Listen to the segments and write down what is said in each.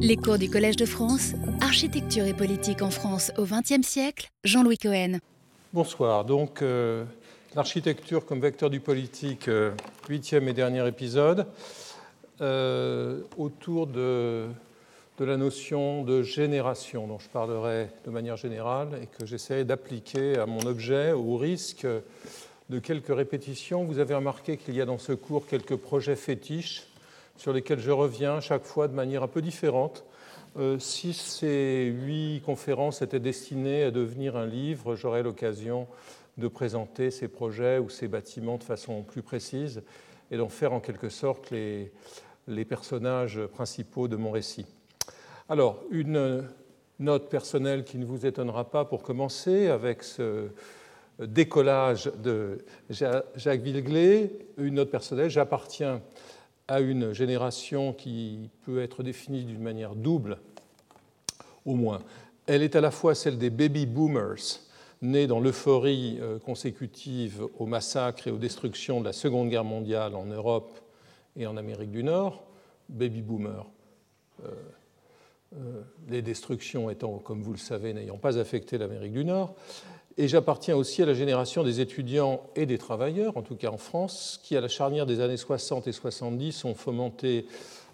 Les cours du Collège de France, Architecture et politique en France au XXe siècle, Jean-Louis Cohen. Bonsoir. Donc, euh, l'architecture comme vecteur du politique, euh, huitième et dernier épisode, euh, autour de, de, la notion de génération, dont je parlerai de manière générale et que j'essaierai d'appliquer à mon objet au risque de quelques répétitions. Vous avez remarqué qu'il y a dans ce cours quelques projets fétiches sur lesquels je reviens chaque fois de manière un peu différente. Euh, si ces huit conférences étaient destinées à devenir un livre, j'aurais l'occasion de présenter ces projets ou ces bâtiments de façon plus précise et d'en faire en quelque sorte les, personnages principaux de mon récit. Alors, une note personnelle qui ne vous étonnera pas pour commencer avec ce décollage de Jacques Villeglé, une note personnelle, j'appartiens à une génération qui peut être définie d'une manière double, au moins. Elle est à la fois celle des baby boomers, nés dans l'euphorie euh, consécutive au massacre et aux destructions de la Seconde Guerre mondiale en Europe et en Amérique du Nord, baby boomers. Euh, euh, les destructions étant, comme vous le savez, n'ayant pas affecté l'Amérique du Nord, et j'appartiens aussi à la génération des étudiants et des travailleurs, en tout cas en France, qui, à la charnière des années 60 et 70, ont fomenté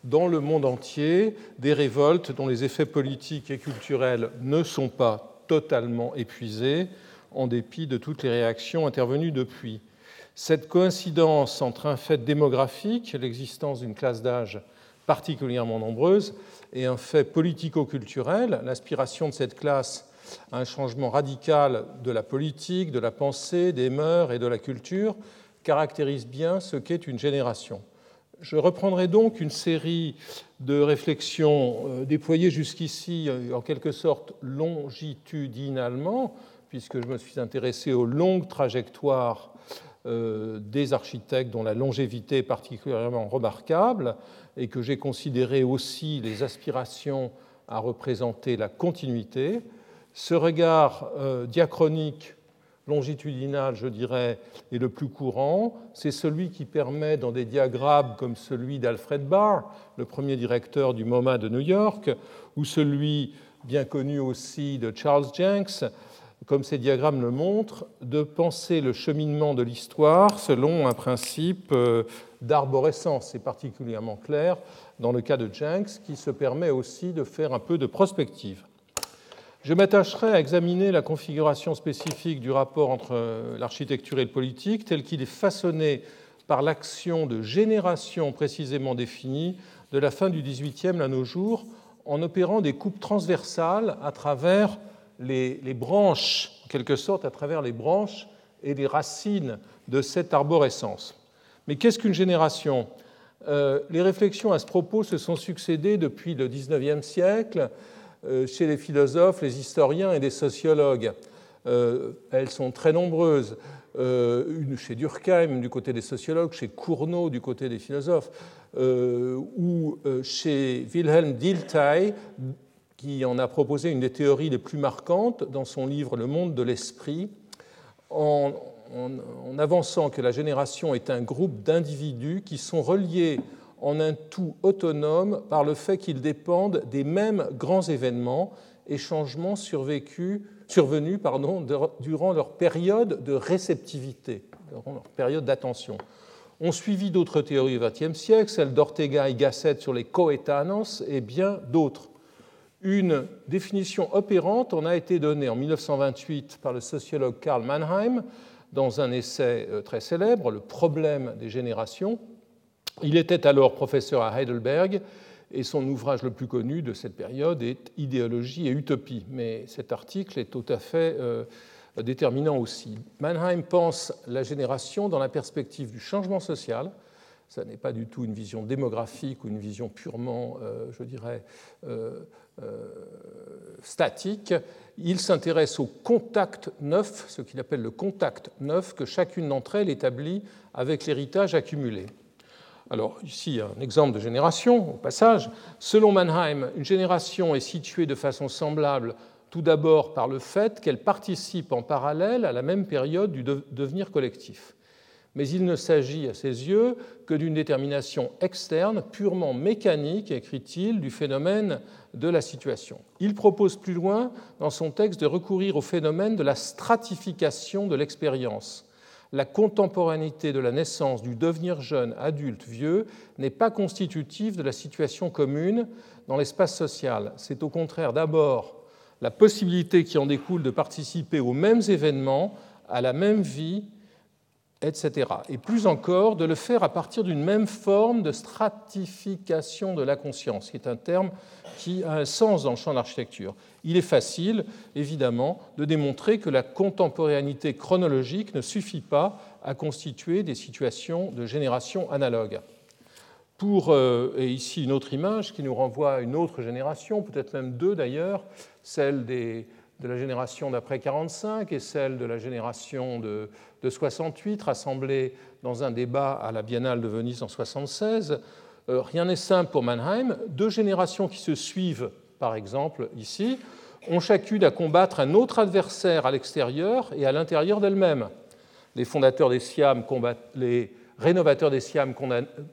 dans le monde entier des révoltes dont les effets politiques et culturels ne sont pas totalement épuisés, en dépit de toutes les réactions intervenues depuis. Cette coïncidence entre un fait démographique, l'existence d'une classe d'âge particulièrement nombreuse, et un fait politico-culturel, l'aspiration de cette classe un changement radical de la politique, de la pensée, des mœurs et de la culture caractérise bien ce qu'est une génération. Je reprendrai donc une série de réflexions euh, déployées jusqu'ici euh, en quelque sorte longitudinalement, puisque je me suis intéressé aux longues trajectoires euh, des architectes dont la longévité est particulièrement remarquable, et que j'ai considéré aussi les aspirations à représenter la continuité. Ce regard euh, diachronique, longitudinal, je dirais, est le plus courant. C'est celui qui permet, dans des diagrammes comme celui d'Alfred Barr, le premier directeur du MoMA de New York, ou celui bien connu aussi de Charles Jenks, comme ces diagrammes le montrent, de penser le cheminement de l'histoire selon un principe euh, d'arborescence. C'est particulièrement clair dans le cas de Jenks, qui se permet aussi de faire un peu de prospective. Je m'attacherai à examiner la configuration spécifique du rapport entre euh, l'architecture et le politique, tel qu'il est façonné par l'action de générations précisément définies de la fin du XVIIIe à nos jours, en opérant des coupes transversales à travers les, branches, en quelque sorte à travers les branches et les racines de cette arborescence. Mais qu'est-ce qu'une génération? Euh, Les réflexions à ce propos se sont succédées depuis le XIXe siècle chez les philosophes, les historiens et les sociologues. Euh, elles sont très nombreuses. Euh, chez Durkheim du côté des sociologues, chez Cournot du côté des philosophes, ou chez Wilhelm Dilthey, qui en a proposé une des théories les plus marquantes dans son livre Le monde de l'esprit, en, en, avançant que la génération est un groupe d'individus qui sont reliés en un tout autonome par le fait qu'ils dépendent des mêmes grands événements et changements survécus, survenus pardon, durant leur période de réceptivité, durant leur période d'attention. On suivi d'autres théories du XXe siècle, celles d'Ortega et Gasset sur les coetanos et bien d'autres. Une définition opérante en a été donnée en 1928 par le sociologue Karl Mannheim dans un essai euh, très célèbre, Le problème des générations, il était alors professeur à Heidelberg et son ouvrage le plus connu de cette période est Idéologie et Utopie. Mais cet article est tout à fait euh, déterminant aussi. Mannheim pense la génération dans la perspective du changement social. Ce n'est pas du tout une vision démographique ou une vision purement, euh, je dirais, euh, statique. Il s'intéresse au contact neuf, ce qu'il appelle le contact neuf, que chacune d'entre elles établit avec l'héritage accumulé. Alors ici, un exemple de génération, au passage. Selon Mannheim, une génération est située de façon semblable tout d'abord par le fait qu'elle participe en parallèle à la même période du devenir collectif. Mais il ne s'agit à ses yeux que d'une détermination externe, purement mécanique, écrit-il, du phénomène de la situation. Il propose plus loin dans son texte de recourir au phénomène de la stratification de l'expérience. La contemporanéité de la naissance, du devenir jeune, adulte, vieux, n'est pas constitutive de la situation commune dans l'espace social. C'est au contraire d'abord la possibilité qui en découle de participer aux mêmes événements, à la même vie, etc. Et plus encore, de le faire à partir d'une même forme de stratification de la conscience, qui est un terme qui a un sens dans le champ de l'architecture. Il est facile, évidemment, de démontrer que la contemporanéité chronologique ne suffit pas à constituer des situations de génération analogue. Pour, euh, et ici une autre image qui nous renvoie à une autre génération, peut-être même deux d'ailleurs, celle des, de la génération d'après 45 et celle de la génération de, 68, rassemblées dans un débat à la Biennale de Venise en 76. Euh, rien n'est simple pour Mannheim. Deux générations qui se suivent, par exemple ici, ont chacune à combattre un autre adversaire à l'extérieur et à l'intérieur d'elle-même. Les fondateurs des Siam les rénovateurs des Siam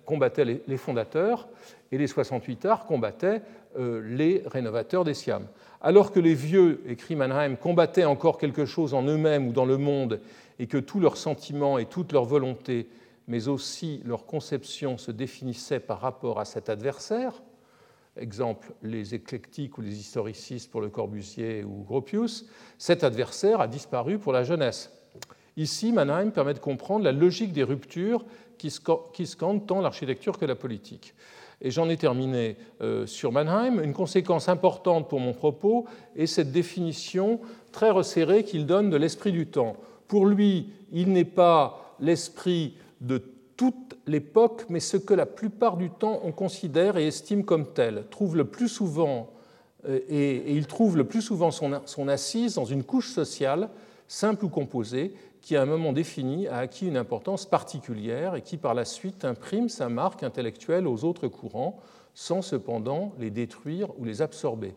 combattaient les fondateurs et les 68 arts combattaient euh, les rénovateurs des Siam. Alors que les vieux, écrit Mannheim, combattaient encore quelque chose en eux-mêmes ou dans le monde, et que tous leurs sentiments et toute leur volonté, mais aussi leur conception se définissaient par rapport à cet adversaire, exemple les éclectiques ou les historicistes pour le Corbusier ou Gropius, cet adversaire a disparu pour la jeunesse. Ici, Mannheim permet de comprendre la logique des ruptures qui scandent tant l'architecture que la politique. Et j'en ai terminé euh, sur Mannheim. Une conséquence importante pour mon propos est cette définition très resserrée qu'il donne de l'esprit du temps. Pour lui, il n'est pas l'esprit de toute l'époque, mais ce que la plupart du temps on considère et estime comme tel. Trouve le plus souvent, euh, et, il trouve le plus souvent son assise dans une couche sociale, simple ou composée, qui à un moment défini a acquis une importance particulière et qui par la suite imprime sa marque intellectuelle aux autres courants sans cependant les détruire ou les absorber.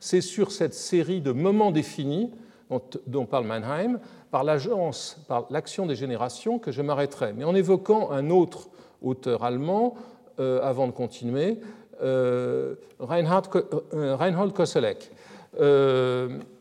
C'est sur cette série de moments définis dont, parle Mannheim, par l'agence, par l'action des générations, que je m'arrêterai. Mais en évoquant un autre auteur allemand, euh, avant de continuer, euh, euh, Reinhold Koselleck.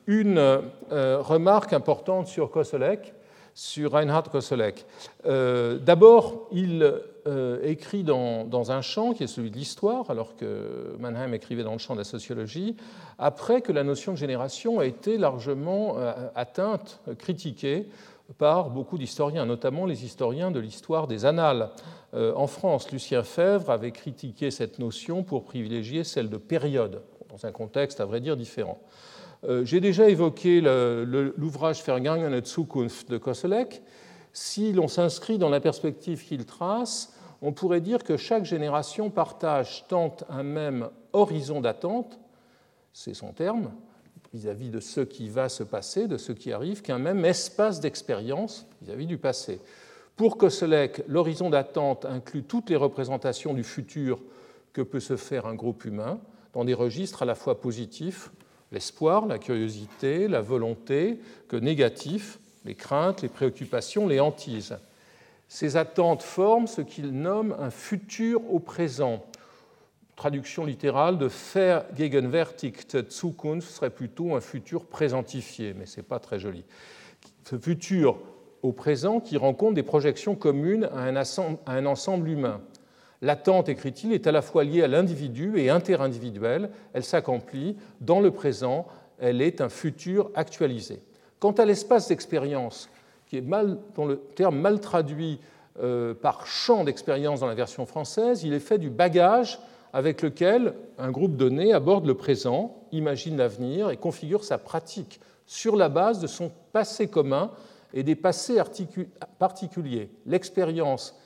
une remarque importante sur Koselleck, sur Reinhard Koselleck. Euh, d'abord, il euh, écrit dans, un champ qui est celui de l'histoire, alors que Mannheim écrivait dans le champ de la sociologie, après que la notion de génération a été largement euh, atteinte, critiquée par beaucoup d'historiens, notamment les historiens de l'histoire des annales. en France, Lucien Fèvre avait critiqué cette notion pour privilégier celle de période, dans un contexte à vrai dire différent. Euh, j'ai déjà évoqué l'ouvrage Vergangene Zukunft de Koselleck. Si l'on s'inscrit dans la perspective qu'il trace, on pourrait dire que chaque génération partage tant un même horizon d'attente, c'est son terme, vis-à-vis de ce qui va se passer, de ce qui arrive, qu'un même espace d'expérience vis-à-vis du passé. Pour Koselleck, l'horizon d'attente inclut toutes les représentations du futur que peut se faire un groupe humain, dans des registres à la fois positifs l'espoir, la curiosité, la volonté, que négatif, les craintes, les préoccupations, les hantises. Ces attentes forment ce qu'il nomme un futur au présent. Traduction littérale de Vergegenwärtigte Zukunft serait plutôt un futur présentifié, mais ce n'est pas très joli. Ce futur au présent qui rencontre des projections communes à un ensemble humain. L'attente, écrit-il, est à la fois liée à l'individu et interindividuelle. Elle s'accomplit dans le présent. Elle est un futur actualisé. Quant à l'espace d'expérience, qui est mal, dont le terme mal traduit euh, par champ d'expérience dans la version française, il est fait du bagage avec lequel un groupe donné aborde le présent, imagine l'avenir et configure sa pratique sur la base de son passé commun et des passés particuliers. L'expérience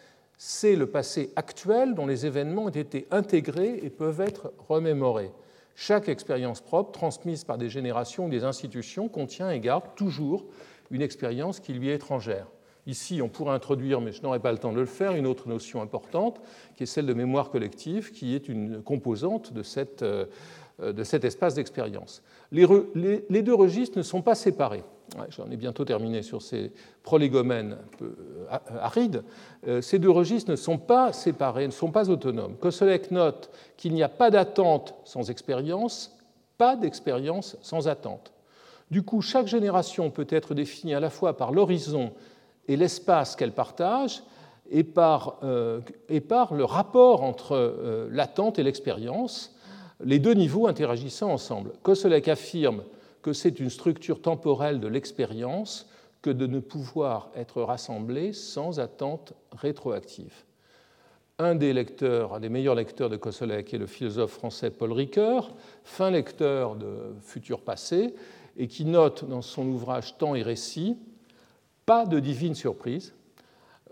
c'est le passé actuel dont les événements ont été intégrés et peuvent être remémorés. Chaque expérience propre, transmise par des générations ou des institutions, contient et garde toujours une expérience qui lui est étrangère. Ici, on pourrait introduire, mais je n'aurai pas le temps de le faire, une autre notion importante, qui est celle de mémoire collective, qui est une composante de, euh, cet espace d'expérience. Les deux registres ne sont pas séparés. J'en ai bientôt terminé sur ces prolégomènes peu arides, ces deux registres ne sont pas séparés, ne sont pas autonomes. Koselleck note qu'il n'y a pas d'attente sans expérience, pas d'expérience sans attente. Du coup, chaque génération peut être définie à la fois par l'horizon et l'espace qu'elle partage, et par, euh, le rapport entre euh, l'attente et l'expérience, les deux niveaux interagissant ensemble. Koselleck affirme que c'est une structure temporelle de l'expérience que de ne pouvoir être rassemblée sans attente rétroactive. Un des lecteurs, un des meilleurs lecteurs de Koselleck est le philosophe français Paul Ricoeur, fin lecteur de Futur passé, et qui note dans son ouvrage Temps et récit pas de divine surprise,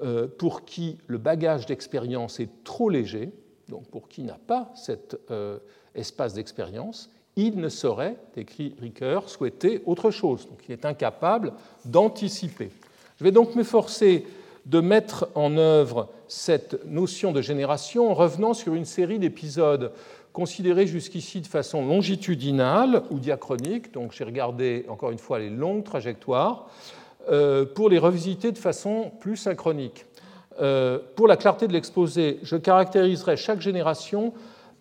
euh, pour qui le bagage d'expérience est trop léger, donc pour qui n'a pas cet euh, espace d'expérience, il ne saurait, écrit Ricoeur, souhaiter autre chose. Donc il est incapable d'anticiper. Je vais donc m'efforcer de mettre en œuvre cette notion de génération en revenant sur une série d'épisodes considérés jusqu'ici de façon longitudinale ou diachronique. Donc j'ai regardé encore une fois les longues trajectoires euh, pour les revisiter de façon plus synchronique. Euh, pour la clarté de l'exposé, je caractériserai chaque génération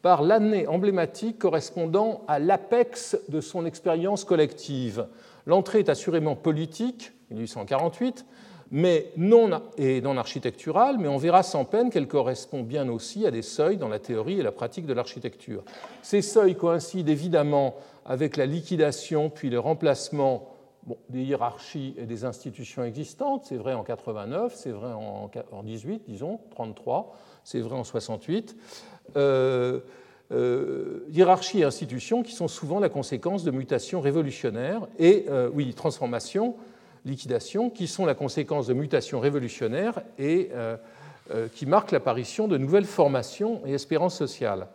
par l'année emblématique correspondant à l'apex de son expérience collective. L'entrée est assurément politique, 1848, mais non, et non architecturale, mais on verra sans peine qu'elle correspond bien aussi à des seuils dans la théorie et la pratique de l'architecture. Ces seuils coïncident évidemment avec la liquidation puis le remplacement des hiérarchies et des institutions existantes, c'est vrai en 89, c'est vrai en, 18, disons, 33, c'est vrai en 68. Euh, euh, hiérarchies et institutions qui sont souvent la conséquence de mutations révolutionnaires et, euh, oui, transformations, liquidations, qui sont la conséquence de mutations révolutionnaires et euh, qui marquent l'apparition de nouvelles formations et espérances sociales.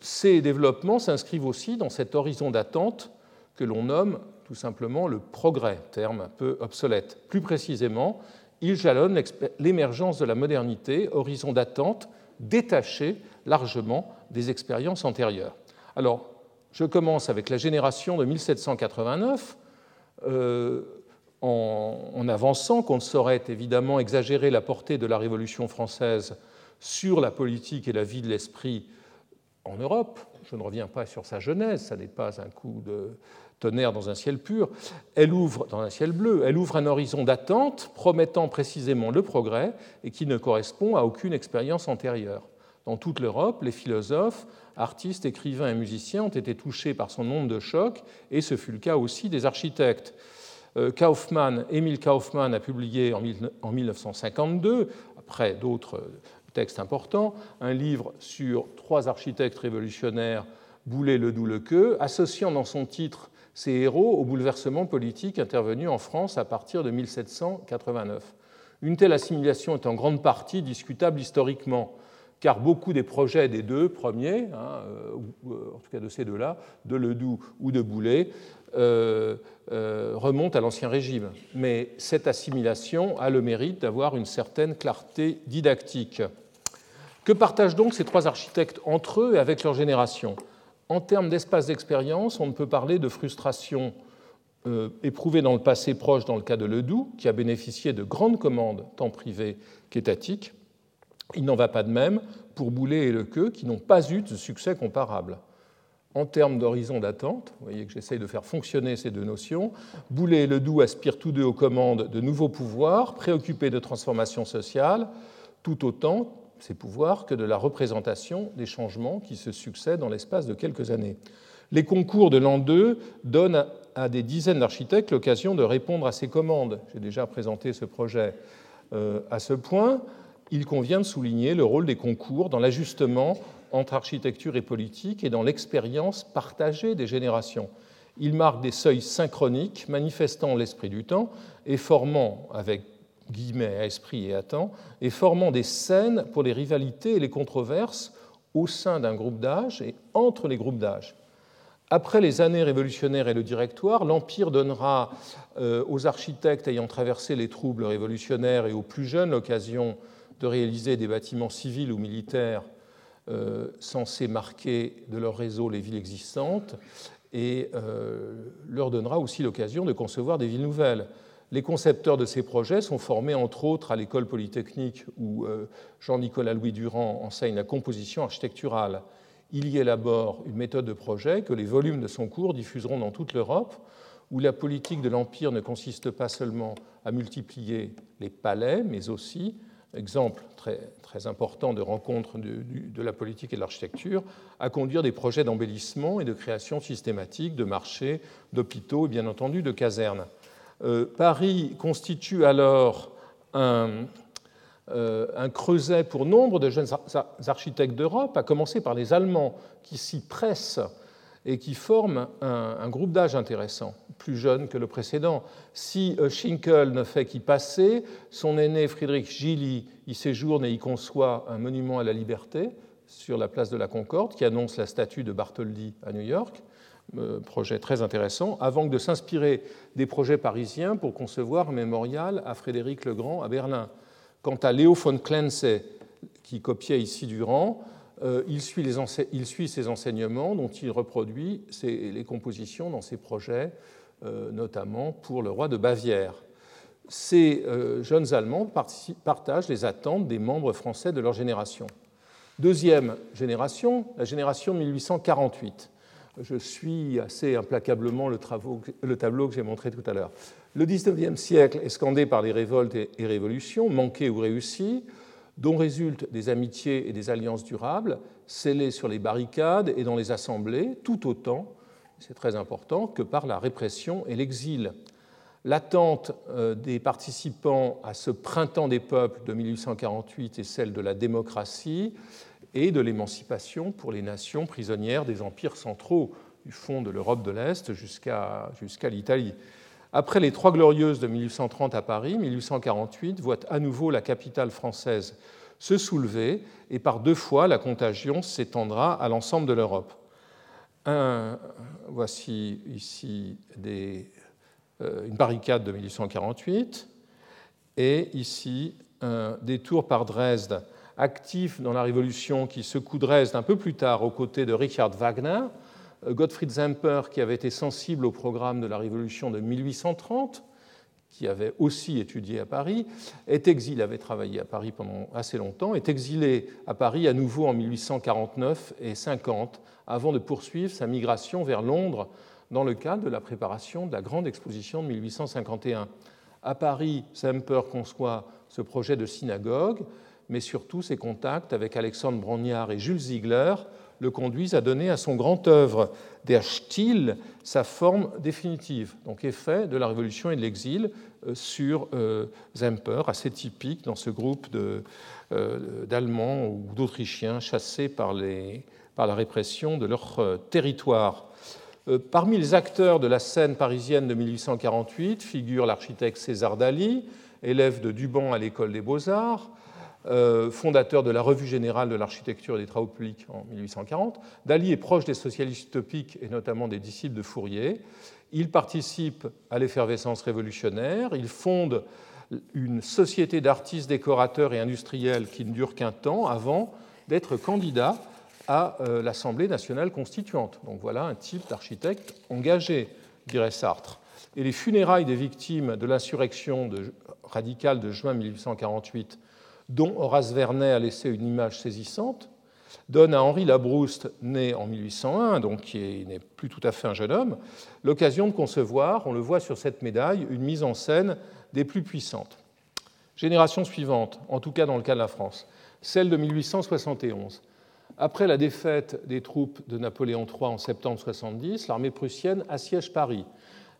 ces développements s'inscrivent aussi dans cet horizon d'attente que l'on nomme tout simplement le progrès, terme un peu obsolète. Plus précisément, il jalonne l'émergence de la modernité, horizon d'attente détaché largement des expériences antérieures. Alors, je commence avec la génération de 1789, euh, en, en, avançant qu'on ne saurait évidemment exagérer la portée de la Révolution française sur la politique et la vie de l'esprit en Europe. Je ne reviens pas sur sa genèse, ça n'est pas un coup de, tonnerre dans un ciel pur, elle ouvre dans un ciel bleu, elle ouvre un horizon d'attente promettant précisément le progrès et qui ne correspond à aucune expérience antérieure. Dans toute l'Europe, les philosophes, artistes, écrivains et musiciens ont été touchés par son nombre de chocs, et ce fut le cas aussi des architectes. Euh, Kaufmann, Emile Kaufmann a publié en 1952, après d'autres textes importants, un livre sur trois architectes révolutionnaires, Boulet, Ledoux, Lequeux, associant dans son titre ces héros au bouleversement politique intervenu en France à partir de 1789. Une telle assimilation est en grande partie discutable historiquement, car beaucoup des projets des deux premiers, hein, euh, euh, en tout cas de ces deux-là, de Ledoux ou de Boulet, euh, remontent à l'Ancien Régime. Mais cette assimilation a le mérite d'avoir une certaine clarté didactique. Que partagent donc ces trois architectes entre eux et avec leur génération? En termes d'espace d'expérience, on ne peut parler de frustration euh, éprouvée dans le passé proche dans le cas de Ledoux, qui a bénéficié de grandes commandes tant privées qu'étatiques. Il n'en va pas de même pour Boulet et Lequeux, qui n'ont pas eu de succès comparable. En termes d'horizon d'attente, vous voyez que j'essaye de faire fonctionner ces deux notions, Boulet et Ledoux aspirent tous deux aux commandes de nouveaux pouvoirs, préoccupés de transformations sociales, tout autant ces pouvoirs que de la représentation des changements qui se succèdent dans l'espace de quelques années. Les concours de l'an 2 donnent à des dizaines d'architectes l'occasion de répondre à ces commandes. J'ai déjà présenté ce projet euh, à ce point. Il convient de souligner le rôle des concours dans l'ajustement entre architecture et politique et dans l'expérience partagée des générations. Ils marquent des seuils synchroniques manifestant l'esprit du temps et formant, avec guillemets à esprit et à temps, et formant des scènes pour les rivalités et les controverses au sein d'un groupe d'âge et entre les groupes d'âge. Après les années révolutionnaires et le directoire, l'Empire donnera euh, aux architectes ayant traversé les troubles révolutionnaires et aux plus jeunes l'occasion de réaliser des bâtiments civils ou militaires euh, censés marquer de leur réseau les villes existantes et leur donnera aussi l'occasion de concevoir des villes nouvelles. Les concepteurs de ces projets sont formés entre autres à l'école polytechnique où Jean-Nicolas Louis Durand enseigne la composition architecturale. Il y élabore une méthode de projet que les volumes de son cours diffuseront dans toute l'Europe, où la politique de l'Empire ne consiste pas seulement à multiplier les palais, mais aussi, exemple très, très important de rencontre de, de la politique et de l'architecture, à conduire des projets d'embellissement et de création systématique de marchés, d'hôpitaux et bien entendu de casernes. Euh, Paris constitue alors un, euh, un creuset pour nombre de jeunes architectes d'Europe, à commencer par les Allemands qui s'y pressent et qui forment un, groupe d'âge intéressant, plus jeune que le précédent. Si euh, Schinkel ne fait qu'y passer, son aîné Friedrich Gilly y séjourne et y conçoit un monument à la liberté sur la place de la Concorde qui annonce la statue de Bartholdi à New York. Euh, projet très intéressant, avant de s'inspirer des projets parisiens pour concevoir un mémorial à Frédéric le Grand à Berlin. Quant à Léo von Klenze, qui copiait ici Durand, euh, il suit, les il suit, ses enseignements dont il reproduit les compositions dans ses projets, euh, notamment pour le roi de Bavière. Ces jeunes Allemands partagent les attentes des membres français de leur génération. Deuxième génération, la génération 1848 je suis assez implacablement le, tableau que j'ai montré tout à l'heure. Le XIXe siècle est scandé par les révoltes et révolutions, manquées ou réussies, dont résultent des amitiés et des alliances durables, scellées sur les barricades et dans les assemblées, tout autant, c'est très important, que par la répression et l'exil. L'attente euh, des participants à ce printemps des peuples de 1848 est celle de la démocratie et de l'émancipation pour les nations prisonnières des empires centraux du fond de l'Europe de l'Est jusqu'à l'Italie. Après les Trois Glorieuses de 1830 à Paris, 1848 voit à nouveau la capitale française se soulever et par deux fois la contagion s'étendra à l'ensemble de l'Europe. voici ici des, euh, une barricade de 1848 et ici un détour par Dresde actif dans la Révolution qui secoue Dresde un peu plus tard aux côtés de Richard Wagner, euh, Gottfried Zemper qui avait été sensible au programme de la Révolution de 1830, qui avait aussi étudié à Paris, est exilé, avait travaillé à Paris pendant assez longtemps, est exilé à Paris à nouveau en 1849 et 50 avant de poursuivre sa migration vers Londres dans le cadre de la préparation de la grande exposition de 1851. À Paris, Semper conçoit ce projet de synagogue mais surtout ses contacts avec Alexandre Brognard et Jules Ziegler le conduisent à donner à son grand œuvre Der Stil sa forme définitive, donc effet de la Révolution et de l'exil euh, sur euh, Zemper, assez typique dans ce groupe euh, d'Allemands ou d'Autrichiens chassés par, la répression de leur territoire. Parmi les acteurs de la scène parisienne de 1848 figure l'architecte César Dali, élève de Duban à l'école des beaux-arts, euh, fondateur de la Revue générale de l'architecture et des travaux publics en 1840. Dali est proche des socialistes utopiques et notamment des disciples de Fourier. Il participe à l'effervescence révolutionnaire. Il fonde une société d'artistes, décorateurs et industriels qui ne dure qu'un temps avant d'être candidat à euh, l'Assemblée nationale constituante. Donc voilà un type d'architecte engagé, dirait Sartre. Et les funérailles des victimes de l'insurrection radicale de juin 1848 dont Horace Vernet a laissé une image saisissante, donne à Henri Labrouste, né en 1801, donc qui n'est plus tout à fait un jeune homme, l'occasion de concevoir, on le voit sur cette médaille, une mise en scène des plus puissantes. Génération suivante, en tout cas dans le cas de la France, celle de 1871. Après la défaite des troupes de Napoléon III en septembre 70, l'armée prussienne assiège Paris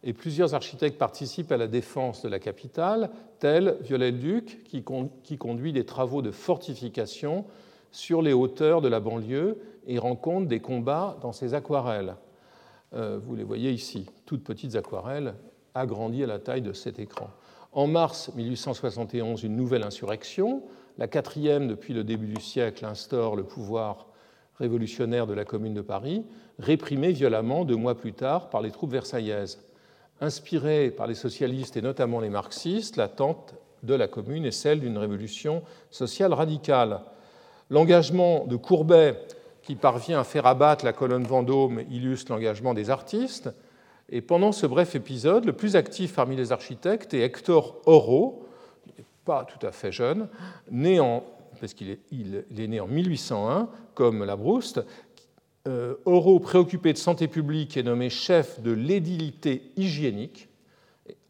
et plusieurs architectes participent à la défense de la capitale, tel Viollet-le-Duc, qui, conduit des travaux de fortification sur les hauteurs de la banlieue et rend compte des combats dans ses aquarelles. Euh, vous les voyez ici, toutes petites aquarelles agrandies à la taille de cet écran. En mars 1871, une nouvelle insurrection, la quatrième depuis le début du siècle, instaure le pouvoir révolutionnaire de la Commune de Paris, réprimé violemment deux mois plus tard par les troupes versaillaises. Inspirée par les socialistes et notamment les marxistes, l'attente de la Commune est celle d'une révolution sociale radicale. L'engagement de Courbet qui parvient à faire abattre la colonne Vendôme illustre l'engagement des artistes. Et pendant ce bref épisode, le plus actif parmi les architectes est Hector Oro, pas tout à fait jeune, né en, parce qu'il est, né en 1801, comme Labrouste. Euh, Oro, préoccupé de santé publique, est nommé chef de l'édilité hygiénique.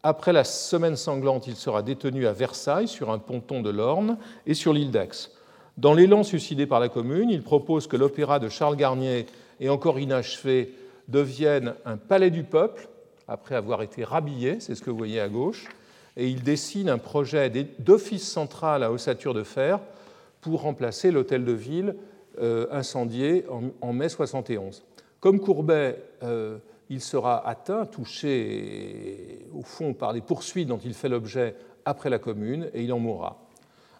Après la semaine sanglante, il sera détenu à Versailles, sur un ponton de l'Orne et sur l'île d'Aix. Dans l'élan suscité par la Commune, il propose que l'opéra de Charles Garnier et encore inachevé devienne un palais du peuple, après avoir été rhabillé, c'est ce que vous voyez à gauche, et il dessine un projet d'office central à ossature de fer pour remplacer l'hôtel de ville euh, incendié en, mai 71. Comme Courbet, euh, il sera atteint, touché au fond par les poursuites dont il fait l'objet après la Commune, et il en mourra.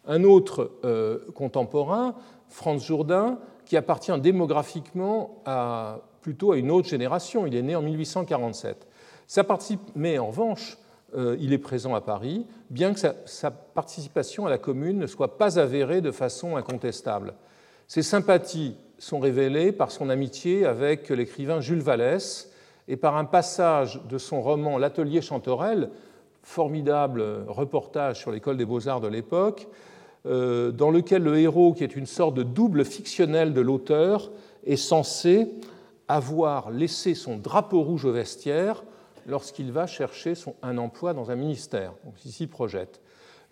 Un autre euh, contemporain, Franz Jourdain, qui appartient démographiquement plutôt à une autre génération. Il est né en 1847. Ça participe, mais en revanche, euh, il est présent à Paris, bien que sa, participation à la Commune ne soit pas avérée de façon incontestable. Ses sympathies sont révélées par son amitié avec l'écrivain Jules Vallès et par un passage de son roman L'Atelier Chanterelle, formidable reportage sur l'école des beaux-arts de l'époque, euh, dans lequel le héros, qui est une sorte de double fictionnel de l'auteur, est censé avoir laissé son drapeau rouge au vestiaire lorsqu'il va chercher un emploi dans un ministère. Donc ici projette.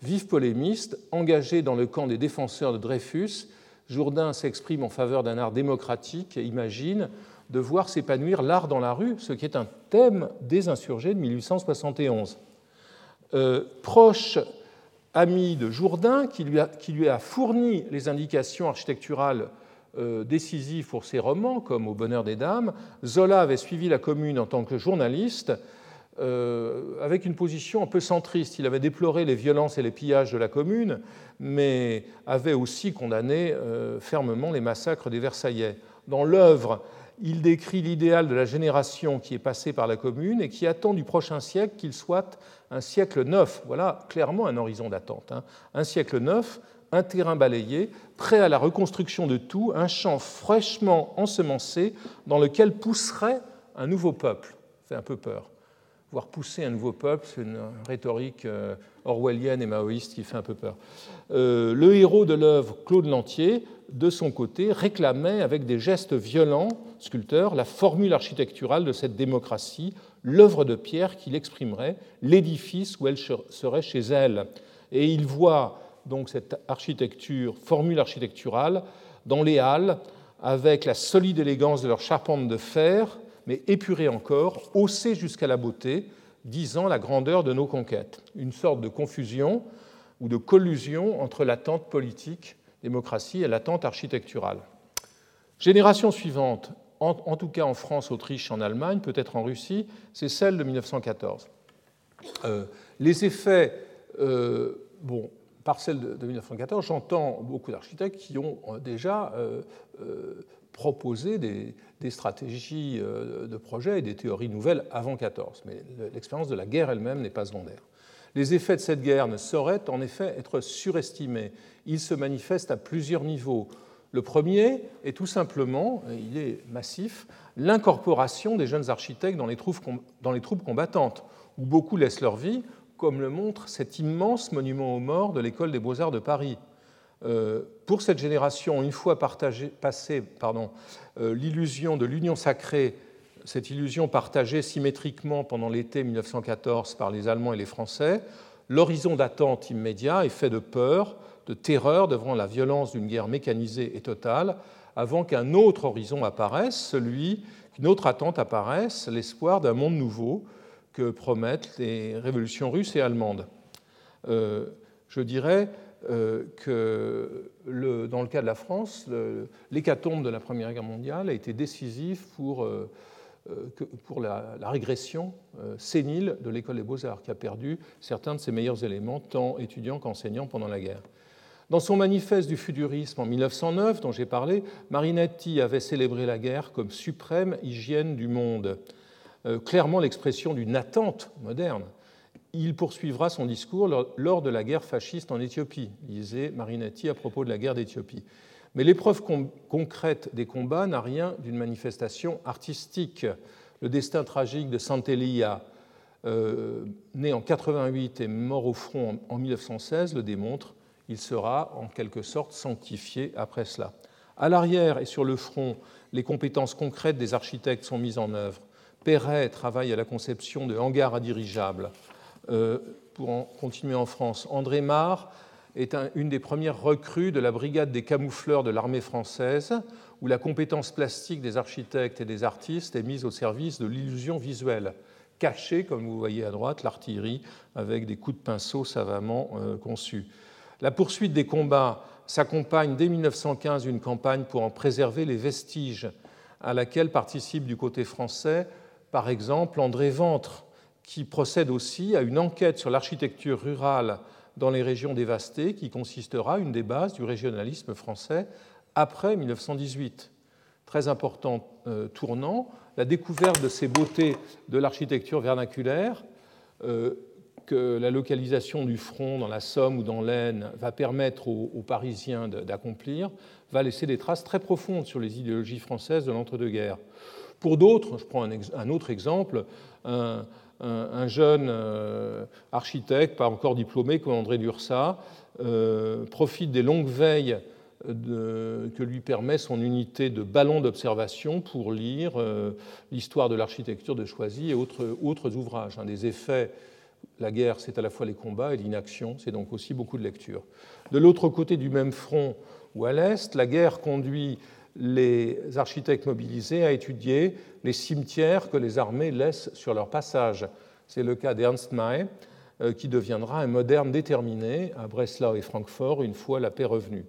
Vif polémiste, engagé dans le camp des défenseurs de Dreyfus, Jourdain s'exprime en faveur d'un art démocratique et imagine de voir s'épanouir l'art dans la rue, ce qui est un thème des insurgés de 1871. Euh, proche ami de Jourdain, qui lui, a, fourni les indications architecturales euh, décisives pour ses romans, comme Au bonheur des dames, Zola avait suivi la commune en tant que journaliste, euh, avec une position un peu centriste. Il avait déploré les violences et les pillages de la commune, mais avait aussi condamné euh, fermement les massacres des Versaillais. Dans l'œuvre, il décrit l'idéal de la génération qui est passée par la commune et qui attend du prochain siècle qu'il soit un siècle neuf. Voilà clairement un horizon d'attente. Hein. Un siècle neuf, un terrain balayé, prêt à la reconstruction de tout, un champ fraîchement ensemencé dans lequel pousserait un nouveau peuple. Fait un peu peur. Voir pousser un nouveau peuple, c'est une rhétorique euh, orwellienne et maoïste qui fait un peu peur. Euh, le héros de l'œuvre, Claude Lantier, de son côté, réclamait avec des gestes violents, sculpteur, la formule architecturale de cette démocratie, l'œuvre de pierre qu'il exprimerait, l'édifice où elle serait chez elle. Et il voit donc cette architecture, formule architecturale, dans les halles, avec la solide élégance de leur charpente de fer, mais épurée encore, haussée jusqu'à la beauté, disant la grandeur de nos conquêtes. Une sorte de confusion ou de collusion entre l'attente politique, démocratie, et l'attente architecturale. Génération suivante, en, tout cas en France, Autriche, en Allemagne, peut-être en Russie, c'est celle de 1914. Euh, les effets, euh, bon, par celle de, 1914, j'entends beaucoup d'architectes qui ont euh, proposé des, stratégies de projet et des théories nouvelles avant 14, mais l'expérience de la guerre elle-même n'est pas secondaire. Les effets de cette guerre ne sauraient en effet être surestimés. Ils se manifestent à plusieurs niveaux. Le premier est tout simplement, il est massif, l'incorporation des jeunes architectes dans les, troupes, combattantes, où beaucoup laissent leur vie, comme le montre cet immense monument aux morts de l'école des beaux-arts de Paris. Euh, pour cette génération, une fois passée euh, l'illusion de l'union sacrée cette illusion partagée symétriquement pendant l'été 1914 par les Allemands et les Français, l'horizon d'attente immédiat est fait de peur, de terreur devant la violence d'une guerre mécanisée et totale, avant qu'un autre horizon apparaisse, celui qu'une autre attente apparaisse, l'espoir d'un monde nouveau que promettent les révolutions russes et allemandes. Euh, je dirais que le, dans le cas de la France, l'hécatombe de la Première Guerre mondiale a été décisif pour euh, euh, la, régression euh, sénile de l'école des beaux-arts, qui a perdu certains de ses meilleurs éléments, tant étudiants qu'enseignants, pendant la guerre. Dans son manifeste du futurisme en 1909, dont j'ai parlé, Marinetti avait célébré la guerre comme suprême hygiène du monde, euh, clairement l'expression d'une attente moderne. Il poursuivra son discours lors de la guerre fasciste en Éthiopie, disait Marinetti à propos de la guerre d'Éthiopie. Mais l'épreuve concrète des combats n'a rien d'une manifestation artistique. Le destin tragique de Santelia, euh, né en 88 et mort au front en 1916, le démontre. Il sera en quelque sorte sanctifié après cela. À l'arrière et sur le front, les compétences concrètes des architectes sont mises en œuvre. Perret travaille à la conception de hangars à dirigeables. Euh, pour continuer en France, André Marr est une des premières recrues de la brigade des camoufleurs de l'armée française, où la compétence plastique des architectes et des artistes est mise au service de l'illusion visuelle, cachée, comme vous voyez à droite, l'artillerie avec des coups de pinceau savamment euh, conçus. La poursuite des combats s'accompagne dès 1915 d'une campagne pour en préserver les vestiges, à laquelle participe du côté français, par exemple, André Ventre, qui procède aussi à une enquête sur l'architecture rurale dans les régions dévastées, qui consistera une des bases du régionalisme français après 1918. Très important euh, tournant, la découverte de ces beautés de l'architecture vernaculaire euh, que la localisation du front dans la Somme ou dans l'Aisne va permettre aux, Parisiens d'accomplir, va laisser des traces très profondes sur les idéologies françaises de l'entre-deux-guerres. Pour d'autres, je prends un, autre exemple, un, jeune euh, architecte, pas encore diplômé comme André Dursa, euh, profite des longues veilles que lui permet son unité de ballon d'observation pour lire euh, l'histoire de l'architecture de Choisy et autres, autres ouvrages. Un des effets, la guerre, c'est à la fois les combats et l'inaction, c'est donc aussi beaucoup de lecture. De l'autre côté du même front, ou à l'est, la guerre conduit les architectes mobilisés à étudier les cimetières que les armées laissent sur leur passage. C'est le cas d'Ernst May, euh, qui deviendra un moderne déterminé à Breslau et Francfort une fois la paix revenue.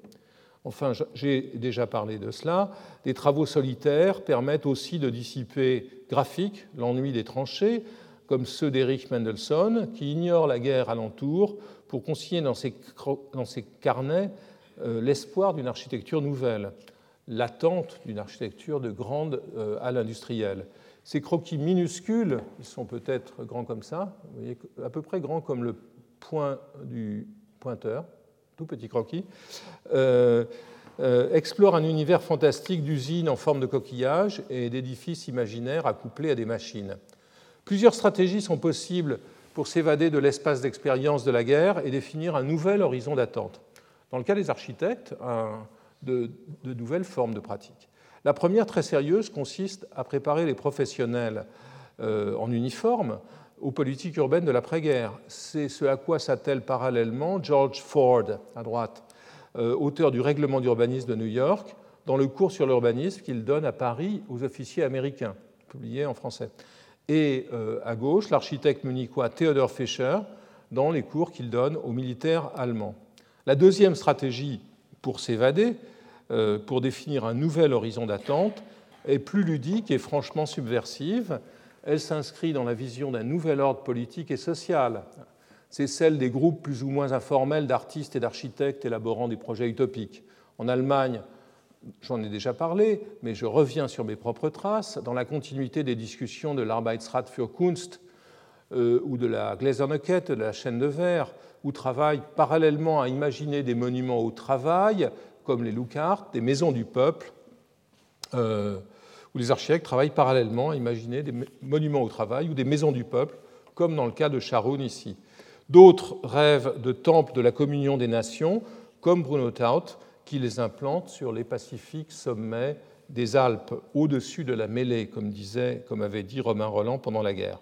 Enfin, j'ai déjà parlé de cela. Des travaux solitaires permettent aussi de dissiper graphique l'ennui des tranchées, comme ceux d'Erich Mendelssohn, qui ignore la guerre alentour pour consigner dans ses, dans ses carnets euh, l'espoir d'une architecture nouvelle l'attente d'une architecture de grande euh, halle industrielle. Ces croquis minuscules, ils sont peut-être grands comme ça, vous voyez, à peu près grands comme le point du pointeur, tout petit croquis, euh, euh, explorent un univers fantastique d'usines en forme de coquillage et d'édifices imaginaires accouplés à des machines. Plusieurs stratégies sont possibles pour s'évader de l'espace d'expérience de la guerre et définir un nouvel horizon d'attente. Dans le cas des architectes, un, de, nouvelles formes de pratiques. La première, très sérieuse, consiste à préparer les professionnels euh, en uniforme aux politiques urbaines de l'après-guerre. C'est ce à quoi s'attelle parallèlement George Ford, à droite, euh, auteur du Règlement d'urbanisme de New York, dans le cours sur l'urbanisme qu'il donne à Paris aux officiers américains, publié en français. Et euh, à gauche, l'architecte munichois Theodor Fischer, dans les cours qu'il donne aux militaires allemands. La deuxième stratégie pour s'évader, pour définir un nouvel horizon d'attente est plus ludique et franchement subversive. Elle s'inscrit dans la vision d'un nouvel ordre politique et social. C'est celle des groupes plus ou moins informels d'artistes et d'architectes élaborant des projets utopiques. En Allemagne, j'en ai déjà parlé, mais je reviens sur mes propres traces, dans la continuité des discussions de l'Arbeitsrat für Kunst euh, ou de la Gläserne-Kette, de la chaîne de verre, où travaillent parallèlement à imaginer des monuments au travail, comme les Loucartes, des maisons du peuple, euh, où les architectes travaillent parallèlement à imaginer des monuments au travail ou des maisons du peuple, comme dans le cas de Charoun ici. D'autres rêvent de temples de la communion des nations, comme Bruno Taut, qui les implante sur les pacifiques sommets des Alpes, au-dessus de la mêlée, comme, disait, comme avait dit Romain Roland pendant la guerre.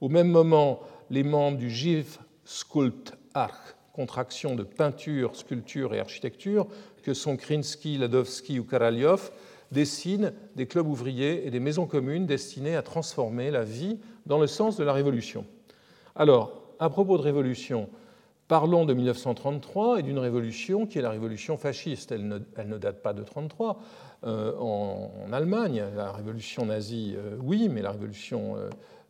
Au même moment, les membres du GIF Skult Arch, contraction de peinture, sculpture et architecture, que sont Krinsky, Ladovsky ou Karaliov, dessinent des clubs ouvriers et des maisons communes destinées à transformer la vie dans le sens de la révolution. Alors, à propos de révolution, parlons de 1933 et d'une révolution qui est la révolution fasciste. Elle ne, date pas de 1933. Euh, en, Allemagne, la révolution nazie, euh, oui, mais la révolution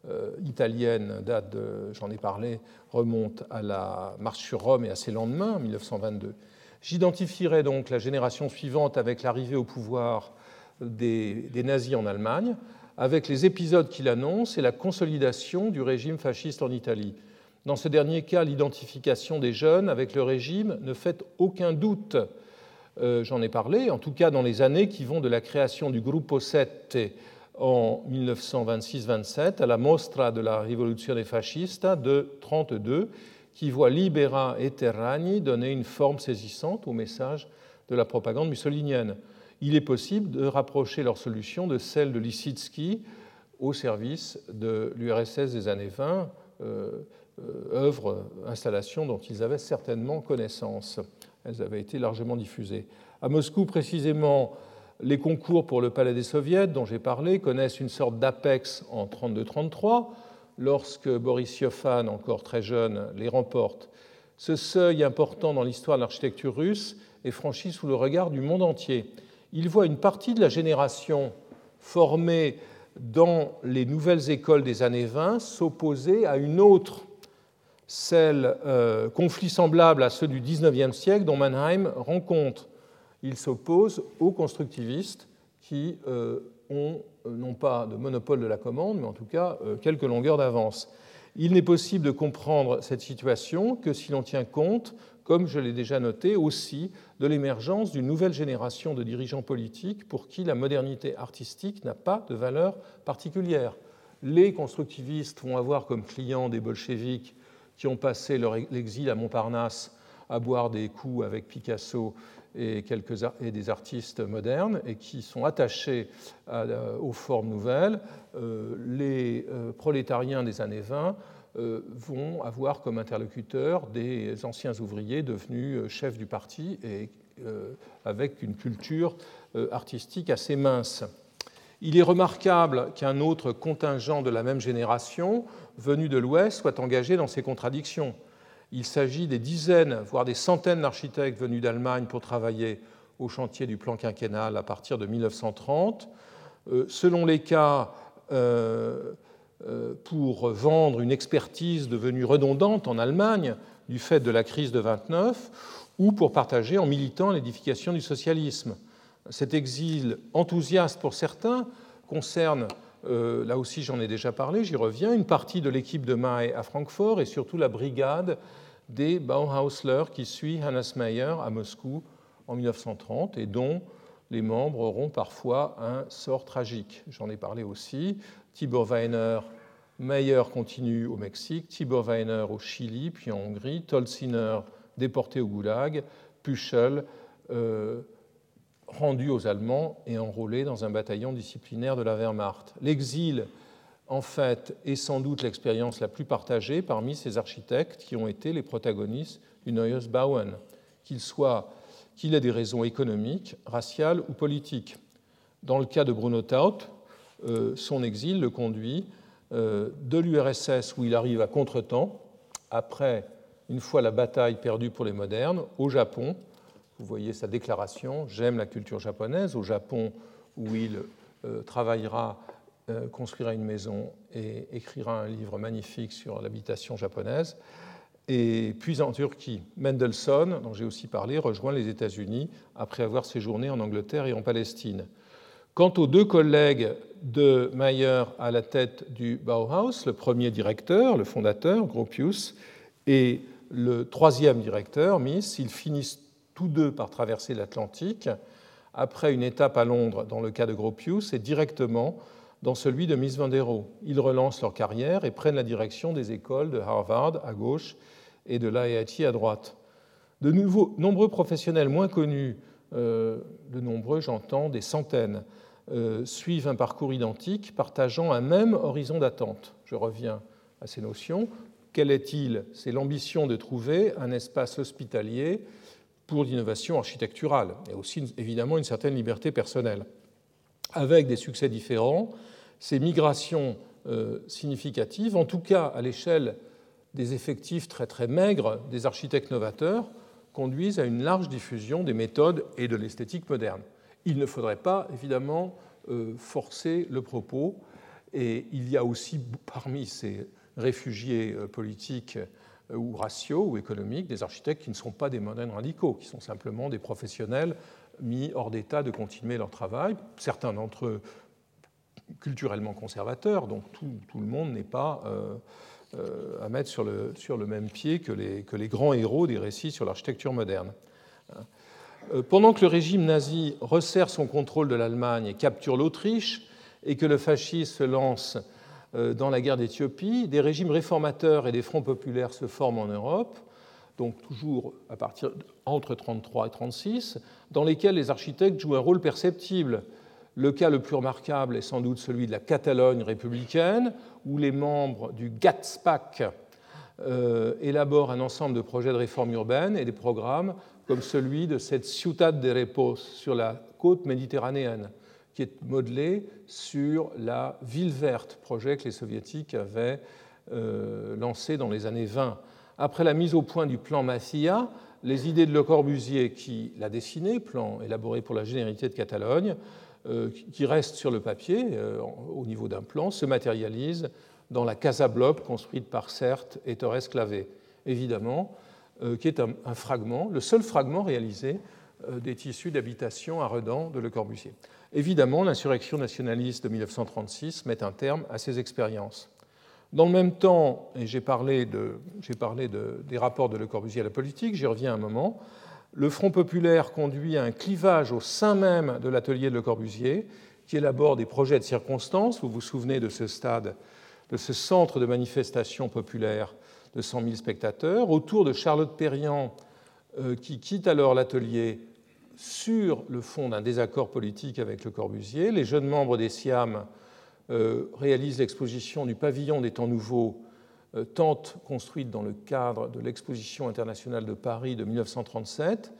euh, italienne date j'en ai parlé, remonte à la marche sur Rome et à ses lendemains, 1922. J'identifierai donc la génération suivante avec l'arrivée au pouvoir des, nazis en Allemagne, avec les épisodes qu'il annonce et la consolidation du régime fasciste en Italie. Dans ce dernier cas, l'identification des jeunes avec le régime ne fait aucun doute. j'en ai parlé, en tout cas dans les années qui vont de la création du Gruppo Sette en 1926-27 à la Mostra de la Rivoluzione Fascista de 1932, qui voit Libera et Terrani donner une forme saisissante au message de la propagande mussolinienne. Il est possible de rapprocher leur solution de celle de Lissitsky au service de l'URSS des années 20, euh, euh, œuvre, installation dont ils avaient certainement connaissance. Elles avaient été largement diffusées. À Moscou, précisément, les concours pour le Palais des Soviets, dont j'ai parlé, connaissent une sorte d'apex en 32-33, lorsque Boris Yofan, encore très jeune, les remporte. Ce seuil important dans l'histoire de l'architecture russe est franchi sous le regard du monde entier. Il voit une partie de la génération formée dans les nouvelles écoles des années 20 s'opposer à une autre, celle euh, conflit semblable à ceux du XIXe siècle dont Mannheim rend compte il s'oppose aux constructivistes qui euh, ont euh, non pas de monopole de la commande, mais en tout cas euh, quelques longueurs d'avance. Il n'est possible de comprendre cette situation que si l'on tient compte, comme je l'ai déjà noté, aussi de l'émergence d'une nouvelle génération de dirigeants politiques pour qui la modernité artistique n'a pas de valeur particulière. Les constructivistes vont avoir comme clients des bolcheviks qui ont passé leur exil à Montparnasse à boire des coups avec Picasso et, quelques, et des artistes modernes et qui sont attachés aux formes nouvelles. Euh, les euh, prolétariens des années 20 euh, vont avoir comme interlocuteurs des anciens ouvriers devenus chefs du parti et avec une culture artistique assez mince. Il est remarquable qu'un autre contingent de la même génération, venu de l'Ouest, soit engagé dans ces contradictions. Il s'agit des dizaines, voire des centaines d'architectes venus d'Allemagne pour travailler au chantier du plan quinquennal à partir de 1930. Euh, selon les cas, euh, euh, pour vendre une expertise devenue redondante en Allemagne du fait de la crise de 29, ou pour partager en militant l'édification du socialisme. Cet exil enthousiaste pour certains concerne, là aussi j'en ai déjà parlé, j'y reviens, une partie de l'équipe de May à Francfort et surtout la brigade des Bauhausler qui suit Hannes Meyer à Moscou en 1930 et dont les membres auront parfois un sort tragique. J'en ai parlé aussi. Tibor Weiner, Meyer continue au Mexique, Tibor Weiner au Chili, puis en Hongrie, Tolsiner déporté au Goulag, Puschel euh, rendu aux Allemands et enrôlé dans un bataillon disciplinaire de la Wehrmacht. L'exil en fait, est sans doute l'expérience la plus partagée parmi ces architectes qui ont été les protagonistes du Neues Bauen, qu'il qu'il ait des raisons économiques, raciales ou politiques. Dans le cas de Bruno Taut, euh, son exil le conduit euh, de l'URSS où il arrive à contretemps, après, une fois la bataille perdue pour les modernes, au Japon. Vous voyez sa déclaration J'aime la culture japonaise, au Japon où il euh, travaillera euh, construira une maison et écrira un livre magnifique sur l'habitation japonaise. Et puis en Turquie, Mendelssohn, dont j'ai aussi parlé, rejoint les États-Unis après avoir séjourné en Angleterre et en Palestine. Quant aux deux collègues de Mayer à la tête du Bauhaus, le premier directeur, le fondateur, Gropius, et le troisième directeur, Miss, ils finissent tous deux par traverser l'Atlantique après une étape à Londres dans le cas de Gropius et directement dans celui de Miss Van der Rohe. Ils relancent leur carrière et prennent la direction des écoles de Harvard à gauche et de l'IIT à droite. De nouveaux, nombreux professionnels moins connus, euh, de nombreux j'entends des centaines, euh, suivent un parcours identique, partageant un même horizon d'attente. Je reviens à ces notions. Quel est-il? C'est l'ambition de trouver un espace hospitalier pour l'innovation architecturale et aussi évidemment une certaine liberté personnelle avec des succès différents, ces migrations euh, significatives, en tout cas à l'échelle des effectifs très très maigres des architectes novateurs, conduisent à une large diffusion des méthodes et de l'esthétique moderne. Il ne faudrait pas évidemment euh, forcer le propos, et il y a aussi parmi ces réfugiés euh, politiques ou raciaux ou économiques des architectes qui ne sont pas des modernes radicaux, qui sont simplement des professionnels mis hors d'état de continuer leur travail, certains d'entre eux culturellement conservateurs, donc tout, le monde n'est pas euh, euh, à mettre sur le, même pied que les, grands héros des récits sur l'architecture moderne. Euh, pendant que le régime nazi resserre son contrôle de l'Allemagne et capture l'Autriche, et que le fascisme se lance euh, dans la guerre d'Éthiopie, des régimes réformateurs et des fronts populaires se forment en Europe, donc toujours entre 1933 et 1936, dans lesquels les architectes jouent un rôle perceptible. Le cas le plus remarquable est sans doute celui de la Catalogne républicaine, où les membres du GATSPAC euh, élaborent un ensemble de projets de réforme urbaine et des programmes comme celui de cette Ciutat de Repos sur la côte méditerranéenne, qui est modelé sur la ville verte, projet que les soviétiques avaient euh, lancé dans les années 20. Après la mise au point du plan Macia, les idées de Le Corbusier, qui l'a dessiné, plan élaboré pour la généralité de Catalogne, euh, qui reste sur le papier euh, au niveau d'un plan, se matérialisent dans la Casa Blob construite par Certes et Torres Clavé. Évidemment, qui est un, fragment, le seul fragment réalisé des tissus d'habitation à Redan de Le Corbusier. Évidemment, l'insurrection nationaliste de 1936 met un terme à ces expériences. Dans le même temps, et j'ai parlé, de, parlé de, des rapports de Le Corbusier à la politique, j'y reviens un moment, le Front populaire conduit à un clivage au sein même de l'atelier de Le Corbusier, qui élabore des projets de circonstances. Vous vous souvenez de ce stade, de ce centre de manifestation populaire de 100 000 spectateurs, autour de Charlotte Perriand, euh, qui quitte alors l'atelier sur le fond d'un désaccord politique avec Le Corbusier. Les jeunes membres des SIAM euh, réalisent l'exposition du pavillon des temps nouveaux, euh, tente construite dans le cadre de l'exposition internationale de Paris de 1937,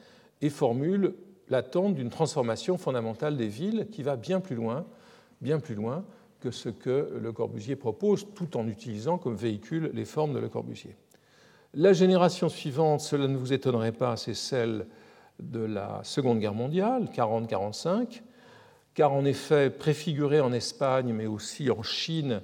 et formulent l'attente d'une transformation fondamentale des villes qui va bien plus loin, bien plus loin que ce que Le Corbusier propose, tout en utilisant comme véhicule les formes de Le Corbusier. La génération suivante, cela ne vous étonnerait pas, c'est celle de la Seconde Guerre mondiale, 40-45, car en effet, préfigurée en Espagne, mais aussi en Chine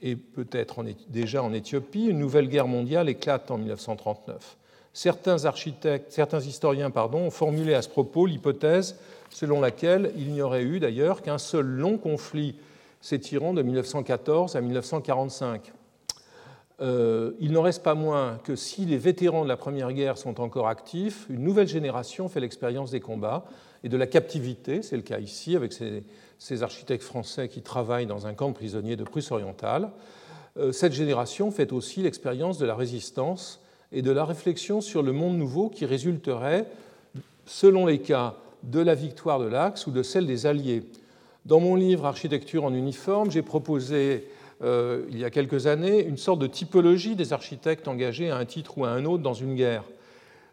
et peut-être déjà en Éthiopie, une nouvelle guerre mondiale éclate en 1939. Certains architectes, certains historiens ont formulé à ce propos l'hypothèse selon laquelle il n'y aurait eu d'ailleurs qu'un seul long conflit s'étirant de 1914 à 1945. Euh, il n'en reste pas moins que si les vétérans de la Première Guerre sont encore actifs, une nouvelle génération fait l'expérience des combats et de la captivité. C'est le cas ici avec ces, architectes français qui travaillent dans un camp de prisonniers de Prusse orientale. Euh, cette génération fait aussi l'expérience de la résistance et de la réflexion sur le monde nouveau qui résulterait, selon les cas, de la victoire de l'Axe ou de celle des Alliés. Dans mon livre Architecture en uniforme, j'ai proposé euh, il y a quelques années une sorte de typologie des architectes engagés à un titre ou à un autre dans une guerre,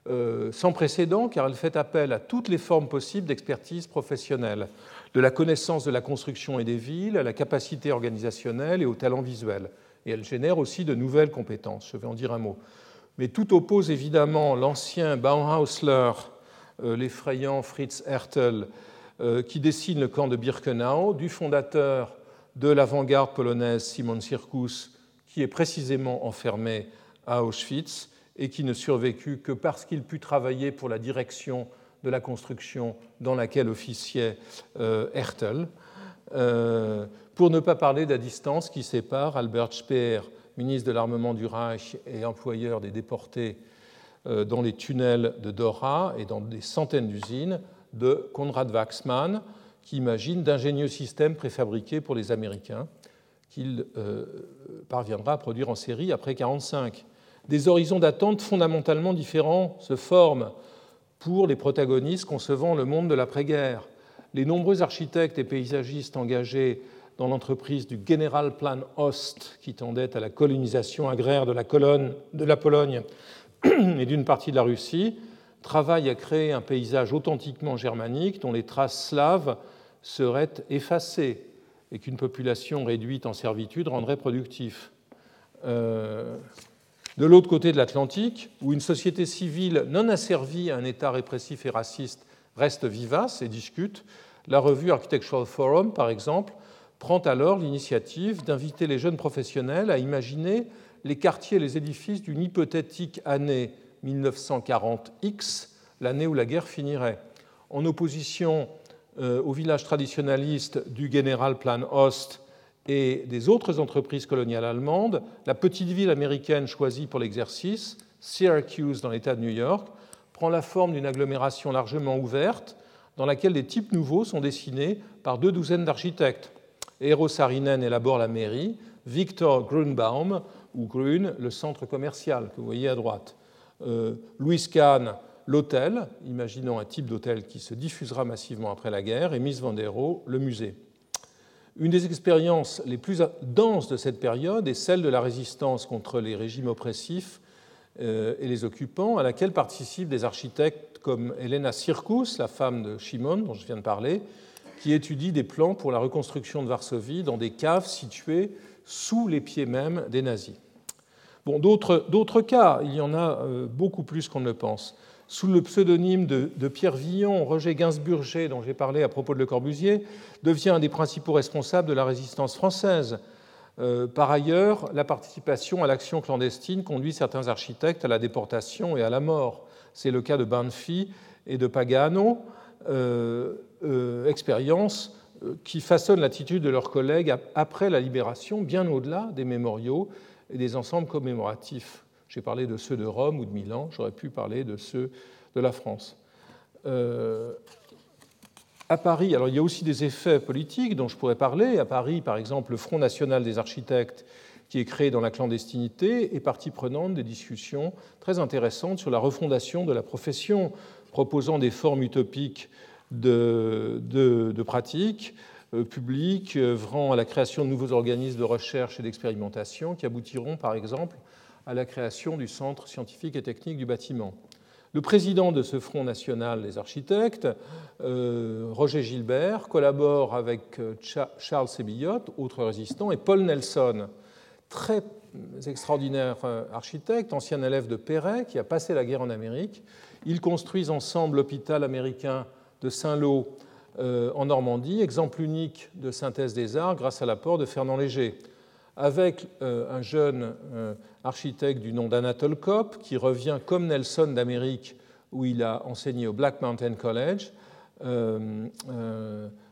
euh, sans précédent car elle fait appel à toutes les formes possibles d'expertise professionnelle, de la connaissance de la construction et des villes à la capacité organisationnelle et au talent visuel. Et elle génère aussi de nouvelles compétences, je vais en dire un mot. Mais tout oppose évidemment l'ancien Bauhausler, euh, l'effrayant Fritz Hertel, qui dessine le camp de Birkenau, du fondateur de l'avant-garde polonaise Simon Sirkus, qui est précisément enfermé à Auschwitz et qui ne survécut que parce qu'il put travailler pour la direction de la construction dans laquelle officiait euh, Hertel, euh, pour ne pas parler de la distance qui sépare Albert Speer, ministre de l'armement du Reich et employeur des déportés dans les tunnels de Dora et dans des centaines d'usines, de Konrad Waxman, qui imagine d'ingénieux systèmes préfabriqués pour les Américains qu'il euh, parviendra à produire en série après 1945. Des horizons d'attente fondamentalement différents se forment pour les protagonistes concevant le monde de l'après-guerre. Les nombreux architectes et paysagistes engagés dans l'entreprise du General Plan Ost, qui tendait à la colonisation agraire de la, colonne, de la Pologne et d'une partie de la Russie, travaille à créer un paysage authentiquement germanique dont les traces slaves seraient effacées et qu'une population réduite en servitude rendrait productif. Euh, de l'autre côté de l'Atlantique, où une société civile non asservie à un État répressif et raciste reste vivace et discute, la revue Architectural Forum, par exemple, prend alors l'initiative d'inviter les jeunes professionnels à imaginer les quartiers et les édifices d'une hypothétique année 1940X, l'année où la guerre finirait. En opposition au village traditionnaliste du General Plan Ost et des autres entreprises coloniales allemandes, la petite ville américaine choisie pour l'exercice, Syracuse dans l'État de New York, prend la forme d'une agglomération largement ouverte dans laquelle des types nouveaux sont dessinés par deux douzaines d'architectes. Eero Saarinen élabore la mairie, Victor Grunbaum, ou Grun, le centre commercial que vous voyez à droite. Euh, Louis Kahn, l'hôtel, imaginons un type d'hôtel qui se diffusera massivement après la guerre, et Miss Van der le musée. Une des expériences les plus denses de cette période est celle de la résistance contre les régimes oppressifs euh, et les occupants, à laquelle participent des architectes comme Elena Sirkus, la femme de Shimon, dont je viens de parler, qui étudie des plans pour la reconstruction de Varsovie dans des caves situées sous les pieds même des nazis. Bon, d'autres cas, il y en a euh, beaucoup plus qu'on ne le pense. Sous le pseudonyme de, Pierre Villon, Roger Gainsburger, dont j'ai parlé à propos de Le Corbusier, devient un des principaux responsables de la résistance française. Euh, par ailleurs, la participation à l'action clandestine conduit certains architectes à la déportation et à la mort. C'est le cas de Banfi et de Pagano, euh, expérience qui façonnent l'attitude de leurs collègues après la libération, bien au-delà des mémoriaux et des ensembles commémoratifs. J'ai parlé de ceux de Rome ou de Milan, j'aurais pu parler de ceux de la France. Euh, à Paris, alors il y a aussi des effets politiques dont je pourrais parler. À Paris, par exemple, le Front national des architectes, qui est créé dans la clandestinité, est partie prenante des discussions très intéressantes sur la refondation de la profession, proposant des formes utopiques de, pratiques euh, publiques, œuvrant à la création de nouveaux organismes de recherche et d'expérimentation qui aboutiront, par exemple, à la création du Centre scientifique et technique du bâtiment. Le président de ce Front national des architectes, euh, Roger Gilbert, collabore avec euh, Charles Sébillot, autre résistant, et Paul Nelson, très extraordinaire architecte, ancien élève de Perret, qui a passé la guerre en Amérique. Ils construisent ensemble l'hôpital américain de Saint-Lô euh, en Normandie, exemple unique de synthèse des arts grâce à l'apport de Fernand Léger, avec euh, un jeune euh, architecte du nom d'Anatole Kopp, qui revient comme Nelson d'Amérique, où il a enseigné au Black Mountain College.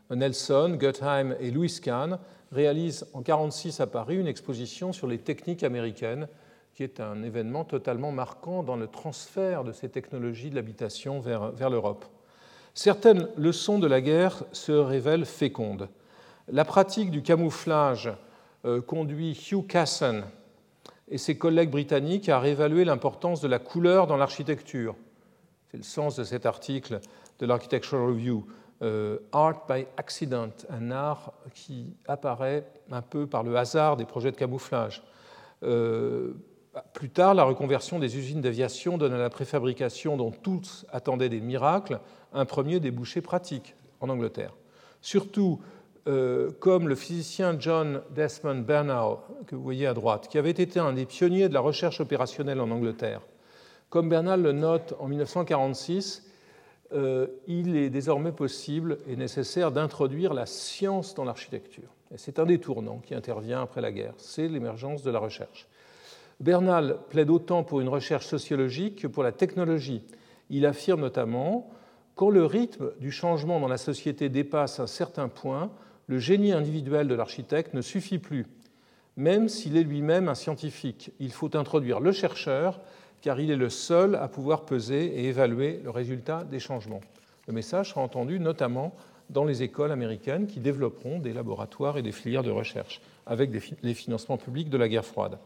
Nelson, Guttheim et Louis Kahn réalisent en 1946 à Paris une exposition sur les techniques américaines, qui est un événement totalement marquant dans le transfert de ces technologies de l'habitation vers, l'Europe. Certaines leçons de la guerre se révèlent fécondes. La pratique du camouflage euh, conduit Hugh Casson et ses collègues britanniques à réévaluer l'importance de la couleur dans l'architecture. C'est le sens de cet article de l'Architectural Review. Euh, art by accident, un art qui apparaît un peu par le hasard des projets de camouflage. Euh, plus tard, la reconversion des usines d'aviation donne à la préfabrication, dont tous attendaient des miracles, un premier débouché pratique en Angleterre. Surtout, euh, comme le physicien John Desmond Bernal, que vous voyez à droite, qui avait été un des pionniers de la recherche opérationnelle en Angleterre. Comme Bernal le note en 1946, euh, il est désormais possible et nécessaire d'introduire la science dans l'architecture. C'est un des tournants qui intervient après la guerre, c'est l'émergence de la recherche. Bernal plaide autant pour une recherche sociologique que pour la technologie. Il affirme notamment quand le rythme du changement dans la société dépasse un certain point, le génie individuel de l'architecte ne suffit plus. Même s'il est lui-même un scientifique, il faut introduire le chercheur, car il est le seul à pouvoir peser et évaluer le résultat des changements. Le message sera entendu notamment dans les écoles américaines qui développeront des laboratoires et des filières de recherche avec les financements publics de la guerre froide.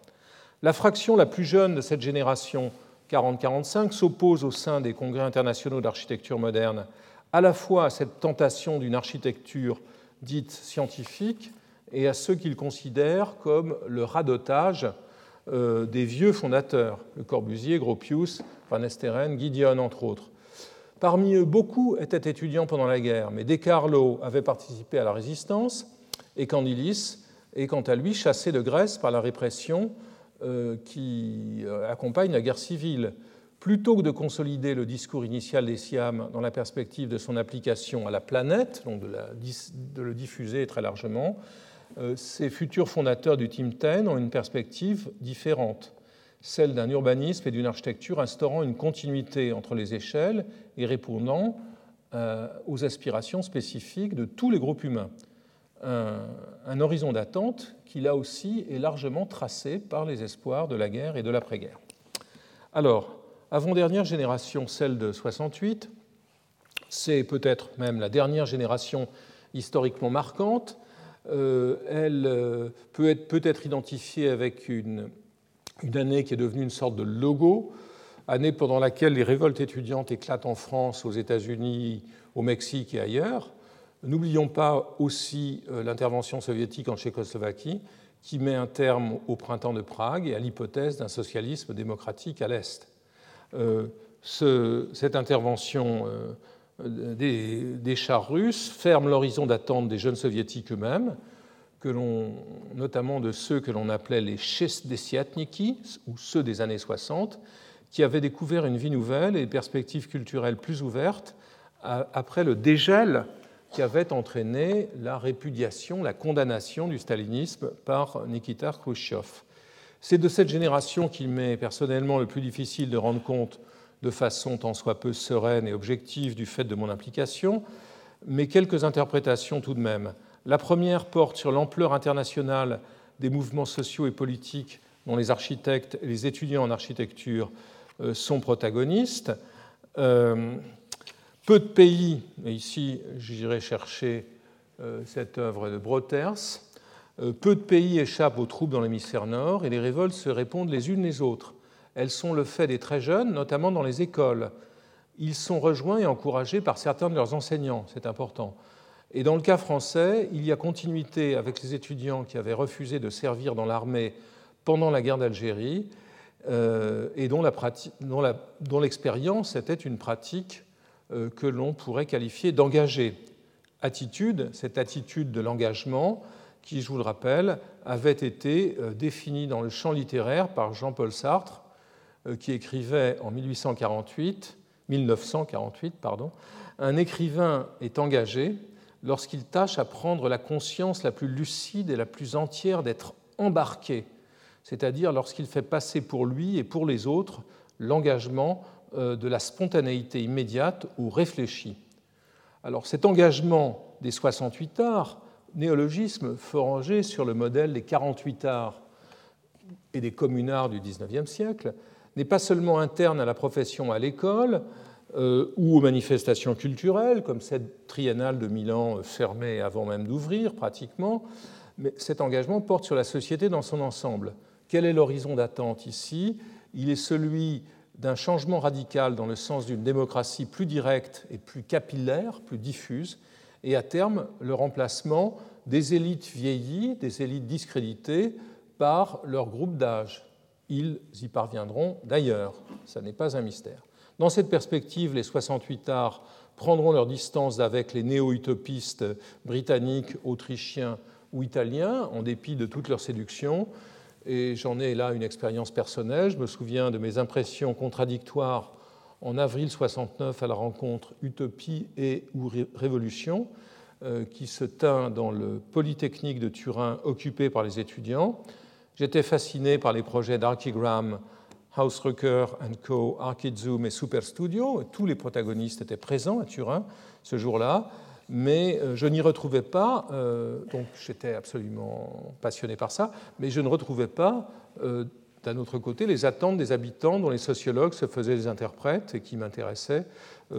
La fraction la plus jeune de cette génération 40-45 s'oppose au sein des congrès internationaux d'architecture moderne à la fois à cette tentation d'une architecture dite scientifique et à ceux qu'ils considèrent comme le radotage euh, des vieux fondateurs, le Corbusier, Gropius, Van Esteren, Gideon, entre autres. Parmi eux, beaucoup étaient étudiants pendant la guerre, mais De Carlo avait participé à la résistance et Candilis est quant à lui chassé de Grèce par la répression euh, qui euh, accompagne la guerre civile. Plutôt que de consolider le discours initial des Siam dans la perspective de son application à la planète, donc de, le diffuser très largement, euh, ces futurs fondateurs du Team 10 ont une perspective différente, celle d'un urbanisme et d'une architecture instaurant une continuité entre les échelles et répondant aux aspirations spécifiques de tous les groupes humains un, horizon d'attente qui, là aussi, est largement tracé par les espoirs de la guerre et de l'après-guerre. Alors, avant-dernière génération, celle de 68, c'est peut-être même la dernière génération historiquement marquante. Euh, elle euh, peut être, peut être identifiée avec une, une, année qui est devenue une sorte de logo, année pendant laquelle les révoltes étudiantes éclatent en France, aux États-Unis, au Mexique et ailleurs. N'oublions pas aussi euh, l'intervention soviétique en Tchécoslovaquie, qui met un terme au printemps de Prague et à l'hypothèse d'un socialisme démocratique à l'Est. Ce, cette intervention des, chars russes ferment l'horizon d'attente des jeunes soviétiques eux-mêmes, notamment de ceux que l'on appelait les Chesdesiatniki, ou ceux des années 60, qui avaient découvert une vie nouvelle et des perspectives culturelles plus ouvertes après le dégel qui avait entraîné la répudiation, la condamnation du stalinisme par Nikita Khrushchev. C'est de cette génération qu'il m'est personnellement le plus difficile de rendre compte de façon tant soit peu sereine et objective du fait de mon implication, mais quelques interprétations tout de même. La première porte sur l'ampleur internationale des mouvements sociaux et politiques dont les architectes et les étudiants en architecture euh, sont protagonistes. Euh, peu de pays, et ici j'irai chercher euh, cette œuvre de Broters, peu de pays échappent aux troubles dans l'hémisphère nord et les révoltes se répondent les unes les autres. Elles sont le fait des très jeunes, notamment dans les écoles. Ils sont rejoints et encouragés par certains de leurs enseignants, c'est important. Et dans le cas français, il y a continuité avec les étudiants qui avaient refusé de servir dans l'armée pendant la guerre d'Algérie euh, et dont l'expérience était une pratique euh, que l'on pourrait qualifier d'engagée. Attitude, cette attitude de l'engagement, qui, je vous le rappelle, avait été euh, définie dans le champ littéraire par Jean-Paul Sartre euh, qui écrivait en 1848, 1948, pardon, un écrivain est engagé lorsqu'il tâche à prendre la conscience la plus lucide et la plus entière d'être embarqué, c'est-à-dire lorsqu'il fait passer pour lui et pour les autres l'engagement euh, de la spontanéité immédiate ou réfléchie. Alors cet engagement des 68 arts, néologisme forangé sur le modèle des 48 arts et des communards du XIXe siècle, n'est pas seulement interne à la profession à l'école euh, ou aux manifestations culturelles, comme cette triennale de Milan euh, fermée avant même d'ouvrir pratiquement, mais cet engagement porte sur la société dans son ensemble. Quel est l'horizon d'attente ici? Il est celui d'un changement radical dans le sens d'une démocratie plus directe et plus capillaire, plus diffuse, et à terme le remplacement des élites vieillies, des élites discréditées, par leur groupe d'âge ils y parviendront d'ailleurs, ça n'est pas un mystère. Dans cette perspective, les 68 arts prendront leur distance avec les néo-utopistes britanniques, autrichiens ou italiens, en dépit de toutes leurs séductions. Et j'en ai là une expérience personnelle. Je me souviens de mes impressions contradictoires en avril 69 à la rencontre Utopie et ou Révolution, euh, qui se tint dans le Polytechnique de Turin occupé par les étudiants. J'étais fasciné par les projets d'Archigram, Hausrucker Co., Archizoom et Super Studio. Tous les protagonistes étaient présents à Turin ce jour-là, mais euh, je n'y retrouvais pas, euh, donc j'étais absolument passionné par ça, mais je ne retrouvais pas, d'un autre côté, les attentes des habitants dont les sociologues se faisaient des interprètes et qui m'intéressaient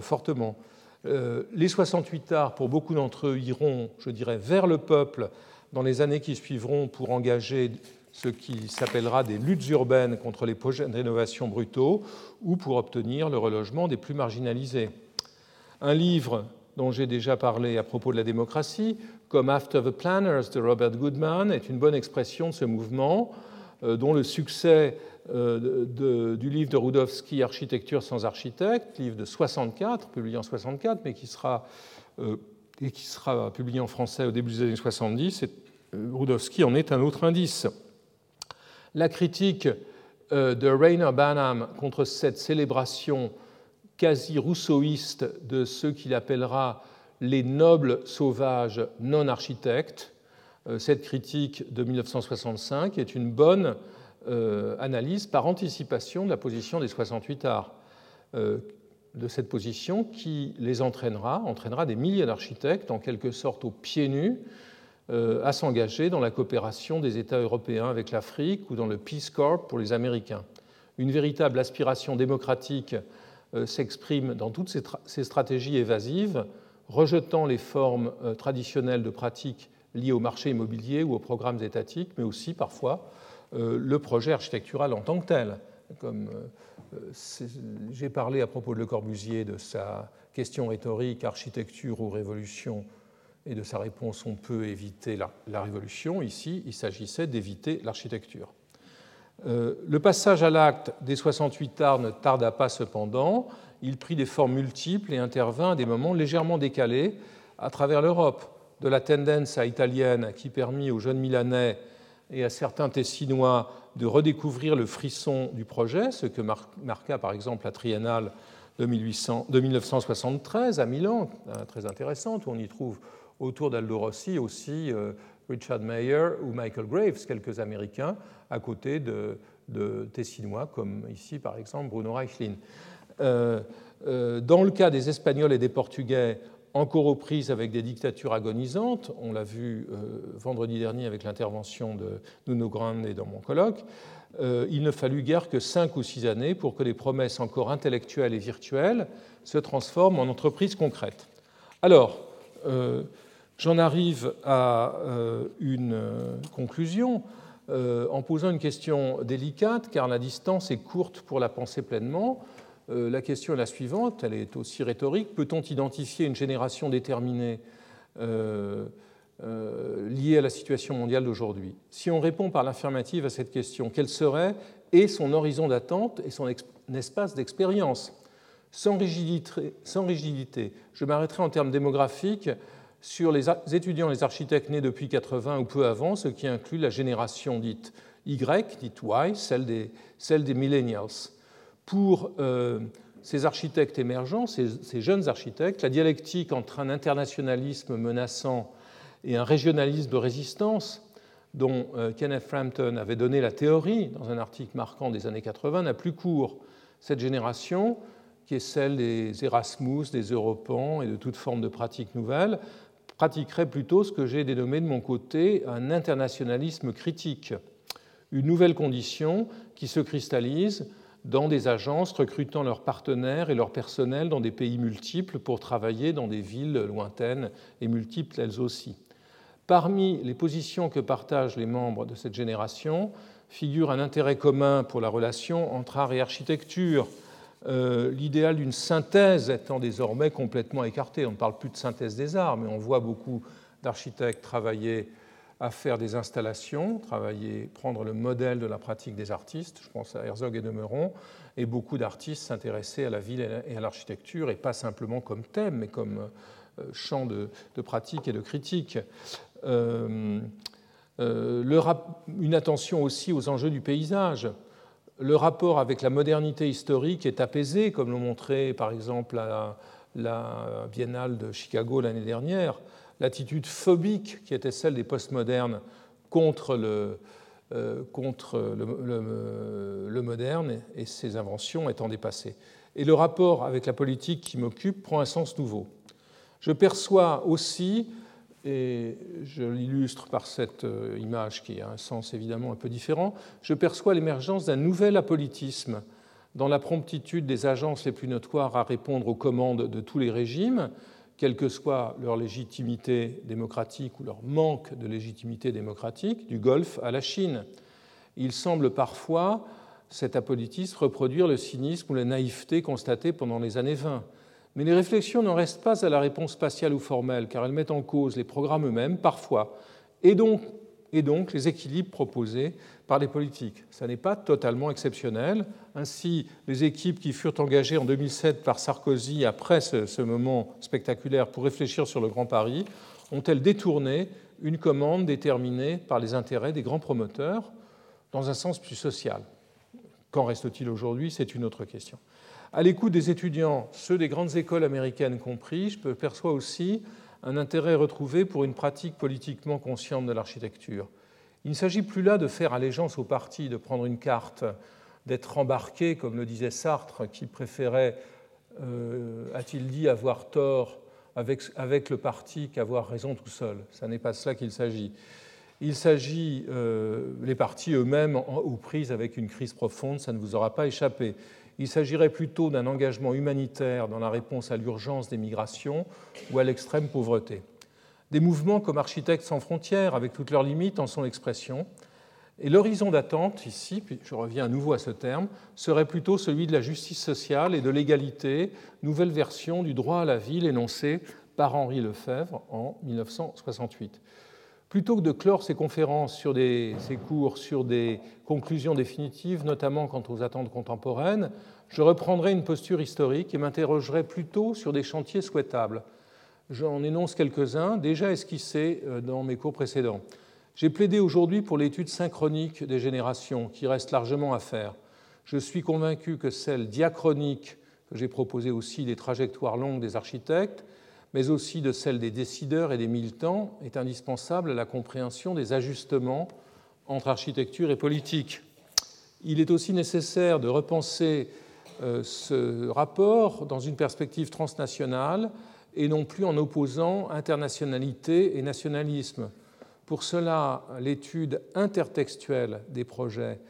fortement. Les 68 arts, pour beaucoup d'entre eux, iront, je dirais, vers le peuple dans les années qui suivront pour engager ce qui s'appellera des luttes urbaines contre les projets de rénovation brutaux ou pour obtenir le relogement des plus marginalisés. Un livre dont j'ai déjà parlé à propos de la démocratie, comme After the Planners de Robert Goodman, est une bonne expression de ce mouvement, euh, dont le succès euh, du livre de Rudowski, Architecture sans architecte, livre de 64, publié en 64, mais qui sera, euh, et qui sera publié en français au début des années 70, et Rudowski en est un autre indice. La critique euh, de Rainer Banham contre cette célébration quasi rousseauiste de ceux qu'il appellera les nobles sauvages non architectes, euh, cette critique de 1965 est une bonne euh, analyse par anticipation de la position des 68 arts, de cette position qui les entraînera, entraînera des milliers d'architectes en quelque sorte aux pieds nus euh, à s'engager dans la coopération des États européens avec l'Afrique ou dans le Peace Corps pour les Américains. Une véritable aspiration démocratique euh, s'exprime dans toutes ces, stratégies évasives, rejetant les formes euh, traditionnelles de pratiques liées au marché immobilier ou aux programmes étatiques, mais aussi parfois euh, le projet architectural en tant que tel. Comme j'ai parlé à propos de Le Corbusier de sa question rhétorique architecture ou révolution et de sa réponse on peut éviter la révolution, ici il s'agissait d'éviter l'architecture. Euh, le passage à l'acte des 68 arts ne tarda pas cependant. Il prit des formes multiples et intervint à des moments légèrement décalés à travers l'Europe, de la à italienne qui permit aux jeunes Milanais et à certains Tessinois de redécouvrir le frisson du projet, ce que marqua par exemple la triennale de, 1973 à Milan, euh, très intéressante, où on y trouve autour d'Aldo Rossi aussi euh, Richard Mayer ou Michael Graves, quelques Américains, à côté de, Tessinois, comme ici par exemple Bruno Reichlin. Euh, euh, dans le cas des Espagnols et des Portugais, encore aux prises avec des dictatures agonisantes, on l'a vu euh, vendredi dernier avec l'intervention de Nuno Grande dans mon colloque, il ne fallut guère que cinq ou six années pour que les promesses encore intellectuelles et virtuelles se transforment en entreprises concrètes. Alors, j'en arrive à une conclusion. Euh, en posant une question délicate, car la distance est courte pour la penser pleinement. Euh, la question est la suivante, elle est aussi rhétorique. Peut-on identifier une génération déterminée euh, liée à la situation mondiale d'aujourd'hui? Si on répond par l'affirmative à cette question, quel serait et son horizon d'attente et son espace d'expérience? Sans rigidité, je m'arrêterai en termes démographiques sur les étudiants, les architectes nés depuis 80 ou peu avant, ce qui inclut la génération dite Y, dite Y, celle des, celle des millennials. Pour euh, ces architectes émergents, ces, jeunes architectes, la dialectique entre un internationalisme menaçant et un régionalisme de résistance, dont euh, Kenneth Frampton avait donné la théorie dans un article marquant des années 80, n'a plus cours. Cette génération, qui est celle des Erasmus, des Europans et de toute forme de pratiques nouvelles, pratiquerait plutôt ce que j'ai dénommé de mon côté un internationalisme critique, une nouvelle condition qui se cristallise dans des agences recrutant leurs partenaires et leur personnel dans des pays multiples pour travailler dans des villes lointaines et multiples elles aussi. Parmi les positions que partagent les membres de cette génération figure un intérêt commun pour la relation entre art et architecture, euh, l'idéal d'une synthèse étant désormais complètement écarté. On ne parle plus de synthèse des arts, mais on voit beaucoup d'architectes travailler à faire des installations, travailler, prendre le modèle de la pratique des artistes, je pense à Herzog et de Meuron, et beaucoup d'artistes s'intéresser à la ville et à l'architecture, et pas simplement comme thème, mais comme euh, champ de, pratique et de critique. Euh, une attention aussi aux enjeux du paysage le rapport avec la modernité historique est apaisé, comme l'ont montré par exemple la, la Biennale de Chicago l'année dernière. L'attitude phobique qui était celle des postmodernes contre le, euh, contre le, moderne et ses inventions étant dépassées. Et le rapport avec la politique qui m'occupe prend un sens nouveau. Je perçois aussi et je l'illustre par cette euh, image qui a un sens évidemment un peu différent, je perçois l'émergence d'un nouvel apolitisme dans la promptitude des agences les plus notoires à répondre aux commandes de tous les régimes, quelle que soit leur légitimité démocratique ou leur manque de légitimité démocratique, du Golfe à la Chine. Il semble parfois, cet apolitisme, reproduire le cynisme ou la naïveté constatés pendant les années 20 mais les réflexions n'en restent pas à la réponse spatiale ou formelle, car elles mettent en cause les programmes eux-mêmes, parfois, et donc, et donc les équilibres proposés par les politiques. Ce n'est pas totalement exceptionnel. Ainsi, les équipes qui furent engagées en 2007 par Sarkozy après ce, ce moment spectaculaire pour réfléchir sur le Grand Paris ont-elles détourné une commande déterminée par les intérêts des grands promoteurs dans un sens plus social? Qu'en reste-t-il aujourd'hui? C'est une autre question. À l'écoute des étudiants, ceux des grandes écoles américaines compris, je perçois aussi un intérêt retrouvé pour une pratique politiquement consciente de l'architecture. Il ne s'agit plus là de faire allégeance au parti, de prendre une carte, d'être embarqué, comme le disait Sartre, qui préférait, euh, a-t-il dit, avoir tort avec, le parti qu'avoir raison tout seul. Ce n'est pas cela qu'il s'agit. Il s'agit, euh, les partis eux-mêmes, aux prises avec une crise profonde, ça ne vous aura pas échappé. Il s'agirait plutôt d'un engagement humanitaire dans la réponse à l'urgence des migrations ou à l'extrême pauvreté. Des mouvements comme Architectes sans frontières, avec toutes leurs limites, en sont l'expression. Et l'horizon d'attente, ici, puis je reviens à nouveau à ce terme, serait plutôt celui de la justice sociale et de l'égalité, nouvelle version du droit à la ville énoncé par Henri Lefebvre en 1968. Plutôt que de clore ces conférences sur des, cours sur des conclusions définitives, notamment quant aux attentes contemporaines, je reprendrai une posture historique et m'interrogerai plutôt sur des chantiers souhaitables. J'en énonce quelques-uns, déjà esquissés euh, dans mes cours précédents. J'ai plaidé aujourd'hui pour l'étude synchronique des générations, qui reste largement à faire. Je suis convaincu que celle diachronique, que j'ai proposée aussi des trajectoires longues des architectes, mais aussi de celle des décideurs et des militants, est indispensable à la compréhension des ajustements entre architecture et politique. Il est aussi nécessaire de repenser euh, ce rapport dans une perspective transnationale et non plus en opposant internationalité et nationalisme. Pour cela, l'étude intertextuelle des projets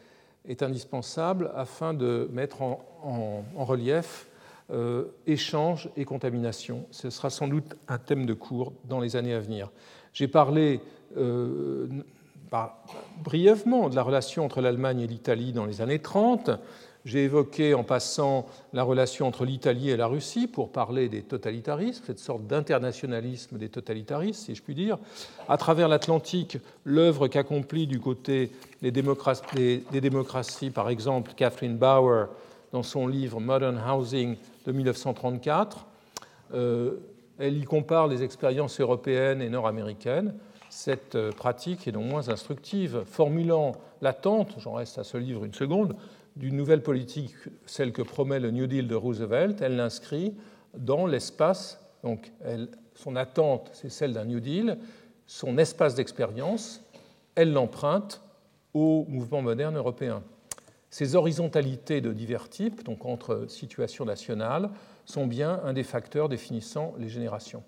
est indispensable afin de mettre en, relief euh, échange et contamination. Ce sera sans doute un thème de cours dans les années à venir. J'ai parlé euh, brièvement de la relation entre l'Allemagne et l'Italie dans les années 30. J'ai évoqué en passant la relation entre l'Italie et la Russie pour parler des totalitarismes, cette sorte d'internationalisme des totalitarismes, si je puis dire. À travers l'Atlantique, l'œuvre qu'accomplit du côté des démocraties, des démocraties, par exemple Catherine Bauer dans son livre Modern Housing de 1934. Euh, elle y compare les expériences européennes et nord-américaines. Cette euh, pratique est non moins instructive, formulant l'attente, j'en reste à ce livre une seconde, d'une nouvelle politique, celle que promet le New Deal de Roosevelt. Elle l'inscrit dans l'espace, donc son attente, c'est celle d'un New Deal, son espace d'expérience, elle l'emprunte au mouvement moderne européen. Ces horizontalités de divers types, donc entre situations nationales, sont bien un des facteurs définissant les générations.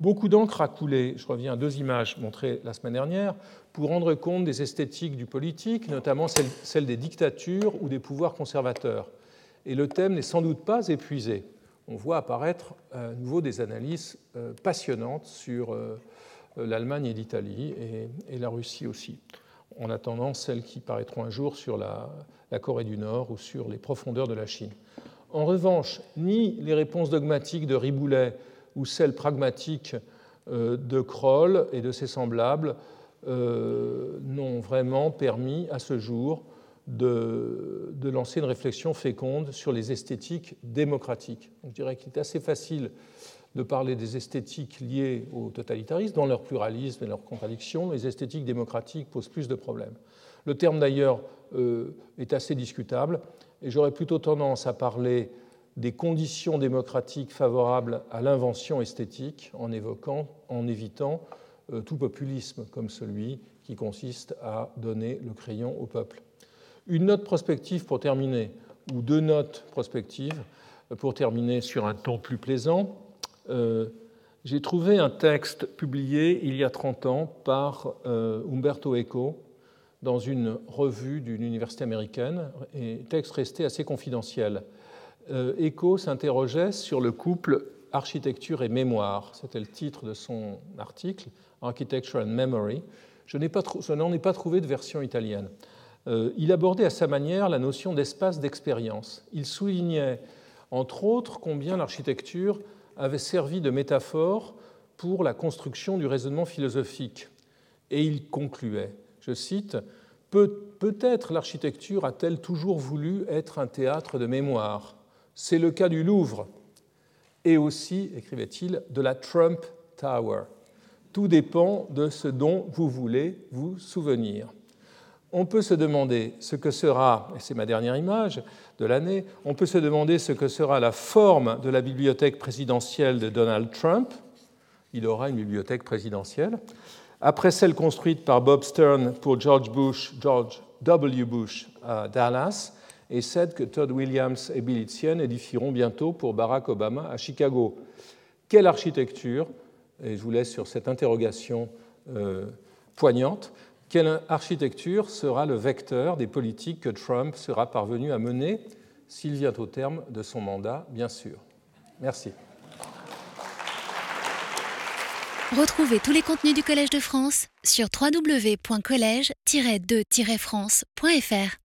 Beaucoup d'encre a coulé, je reviens à deux images montrées la semaine dernière, pour rendre compte des esthétiques du politique, notamment celle, des dictatures ou des pouvoirs conservateurs. Et le thème n'est sans doute pas épuisé. On voit apparaître à nouveau des analyses euh, passionnantes sur euh, l'Allemagne et l'Italie, et la Russie aussi en attendant celles qui paraîtront un jour sur la, Corée du Nord ou sur les profondeurs de la Chine. En revanche, ni les réponses dogmatiques de Riboulet ou celles pragmatiques euh, de Kroll et de ses semblables euh, n'ont vraiment permis à ce jour de, de, lancer une réflexion féconde sur les esthétiques démocratiques. je dirais qu'il est assez facile de parler des esthétiques liées au totalitarisme, dans leur pluralisme et leur contradiction. Les esthétiques démocratiques posent plus de problèmes. Le terme d'ailleurs euh, est assez discutable, et j'aurais plutôt tendance à parler des conditions démocratiques favorables à l'invention esthétique en évoquant, en évitant euh, tout populisme comme celui qui consiste à donner le crayon au peuple. Une note prospective pour terminer, ou deux notes prospectives pour terminer sur un ton plus plaisant. Euh, j'ai trouvé un texte publié il y a 30 ans par euh, Umberto Eco dans une revue d'une université américaine, et texte resté assez confidentiel. Euh, Eco s'interrogeait sur le couple architecture et mémoire. C'était le titre de son article, Architecture and Memory. Je n'en ai, pas trouvé de version italienne. il abordait à sa manière la notion d'espace d'expérience. Il soulignait, entre autres, combien l'architecture avait servi de métaphore pour la construction du raisonnement philosophique. Et il concluait, je cite, Peut-être l'architecture a-t-elle toujours voulu être un théâtre de mémoire? C'est le cas du Louvre et aussi, écrivait-il, de la Trump Tower. Tout dépend de ce dont vous voulez vous souvenir on peut se demander ce que sera, et c'est ma dernière image de l'année, on peut se demander ce que sera la forme de la bibliothèque présidentielle de Donald Trump. Il aura une bibliothèque présidentielle. Après celle construite par Bob Stern pour George Bush, George W. Bush à Dallas, et celle que Todd Williams et Bill Itzien édifieront bientôt pour Barack Obama à Chicago. Quelle architecture Et je vous laisse sur cette interrogation. Euh, poignante. Quelle architecture sera le vecteur des politiques que Trump sera parvenu à mener s'il vient au terme de son mandat, bien sûr Merci. Retrouvez tous les contenus du Collège de France sur www.colège-2-france.fr.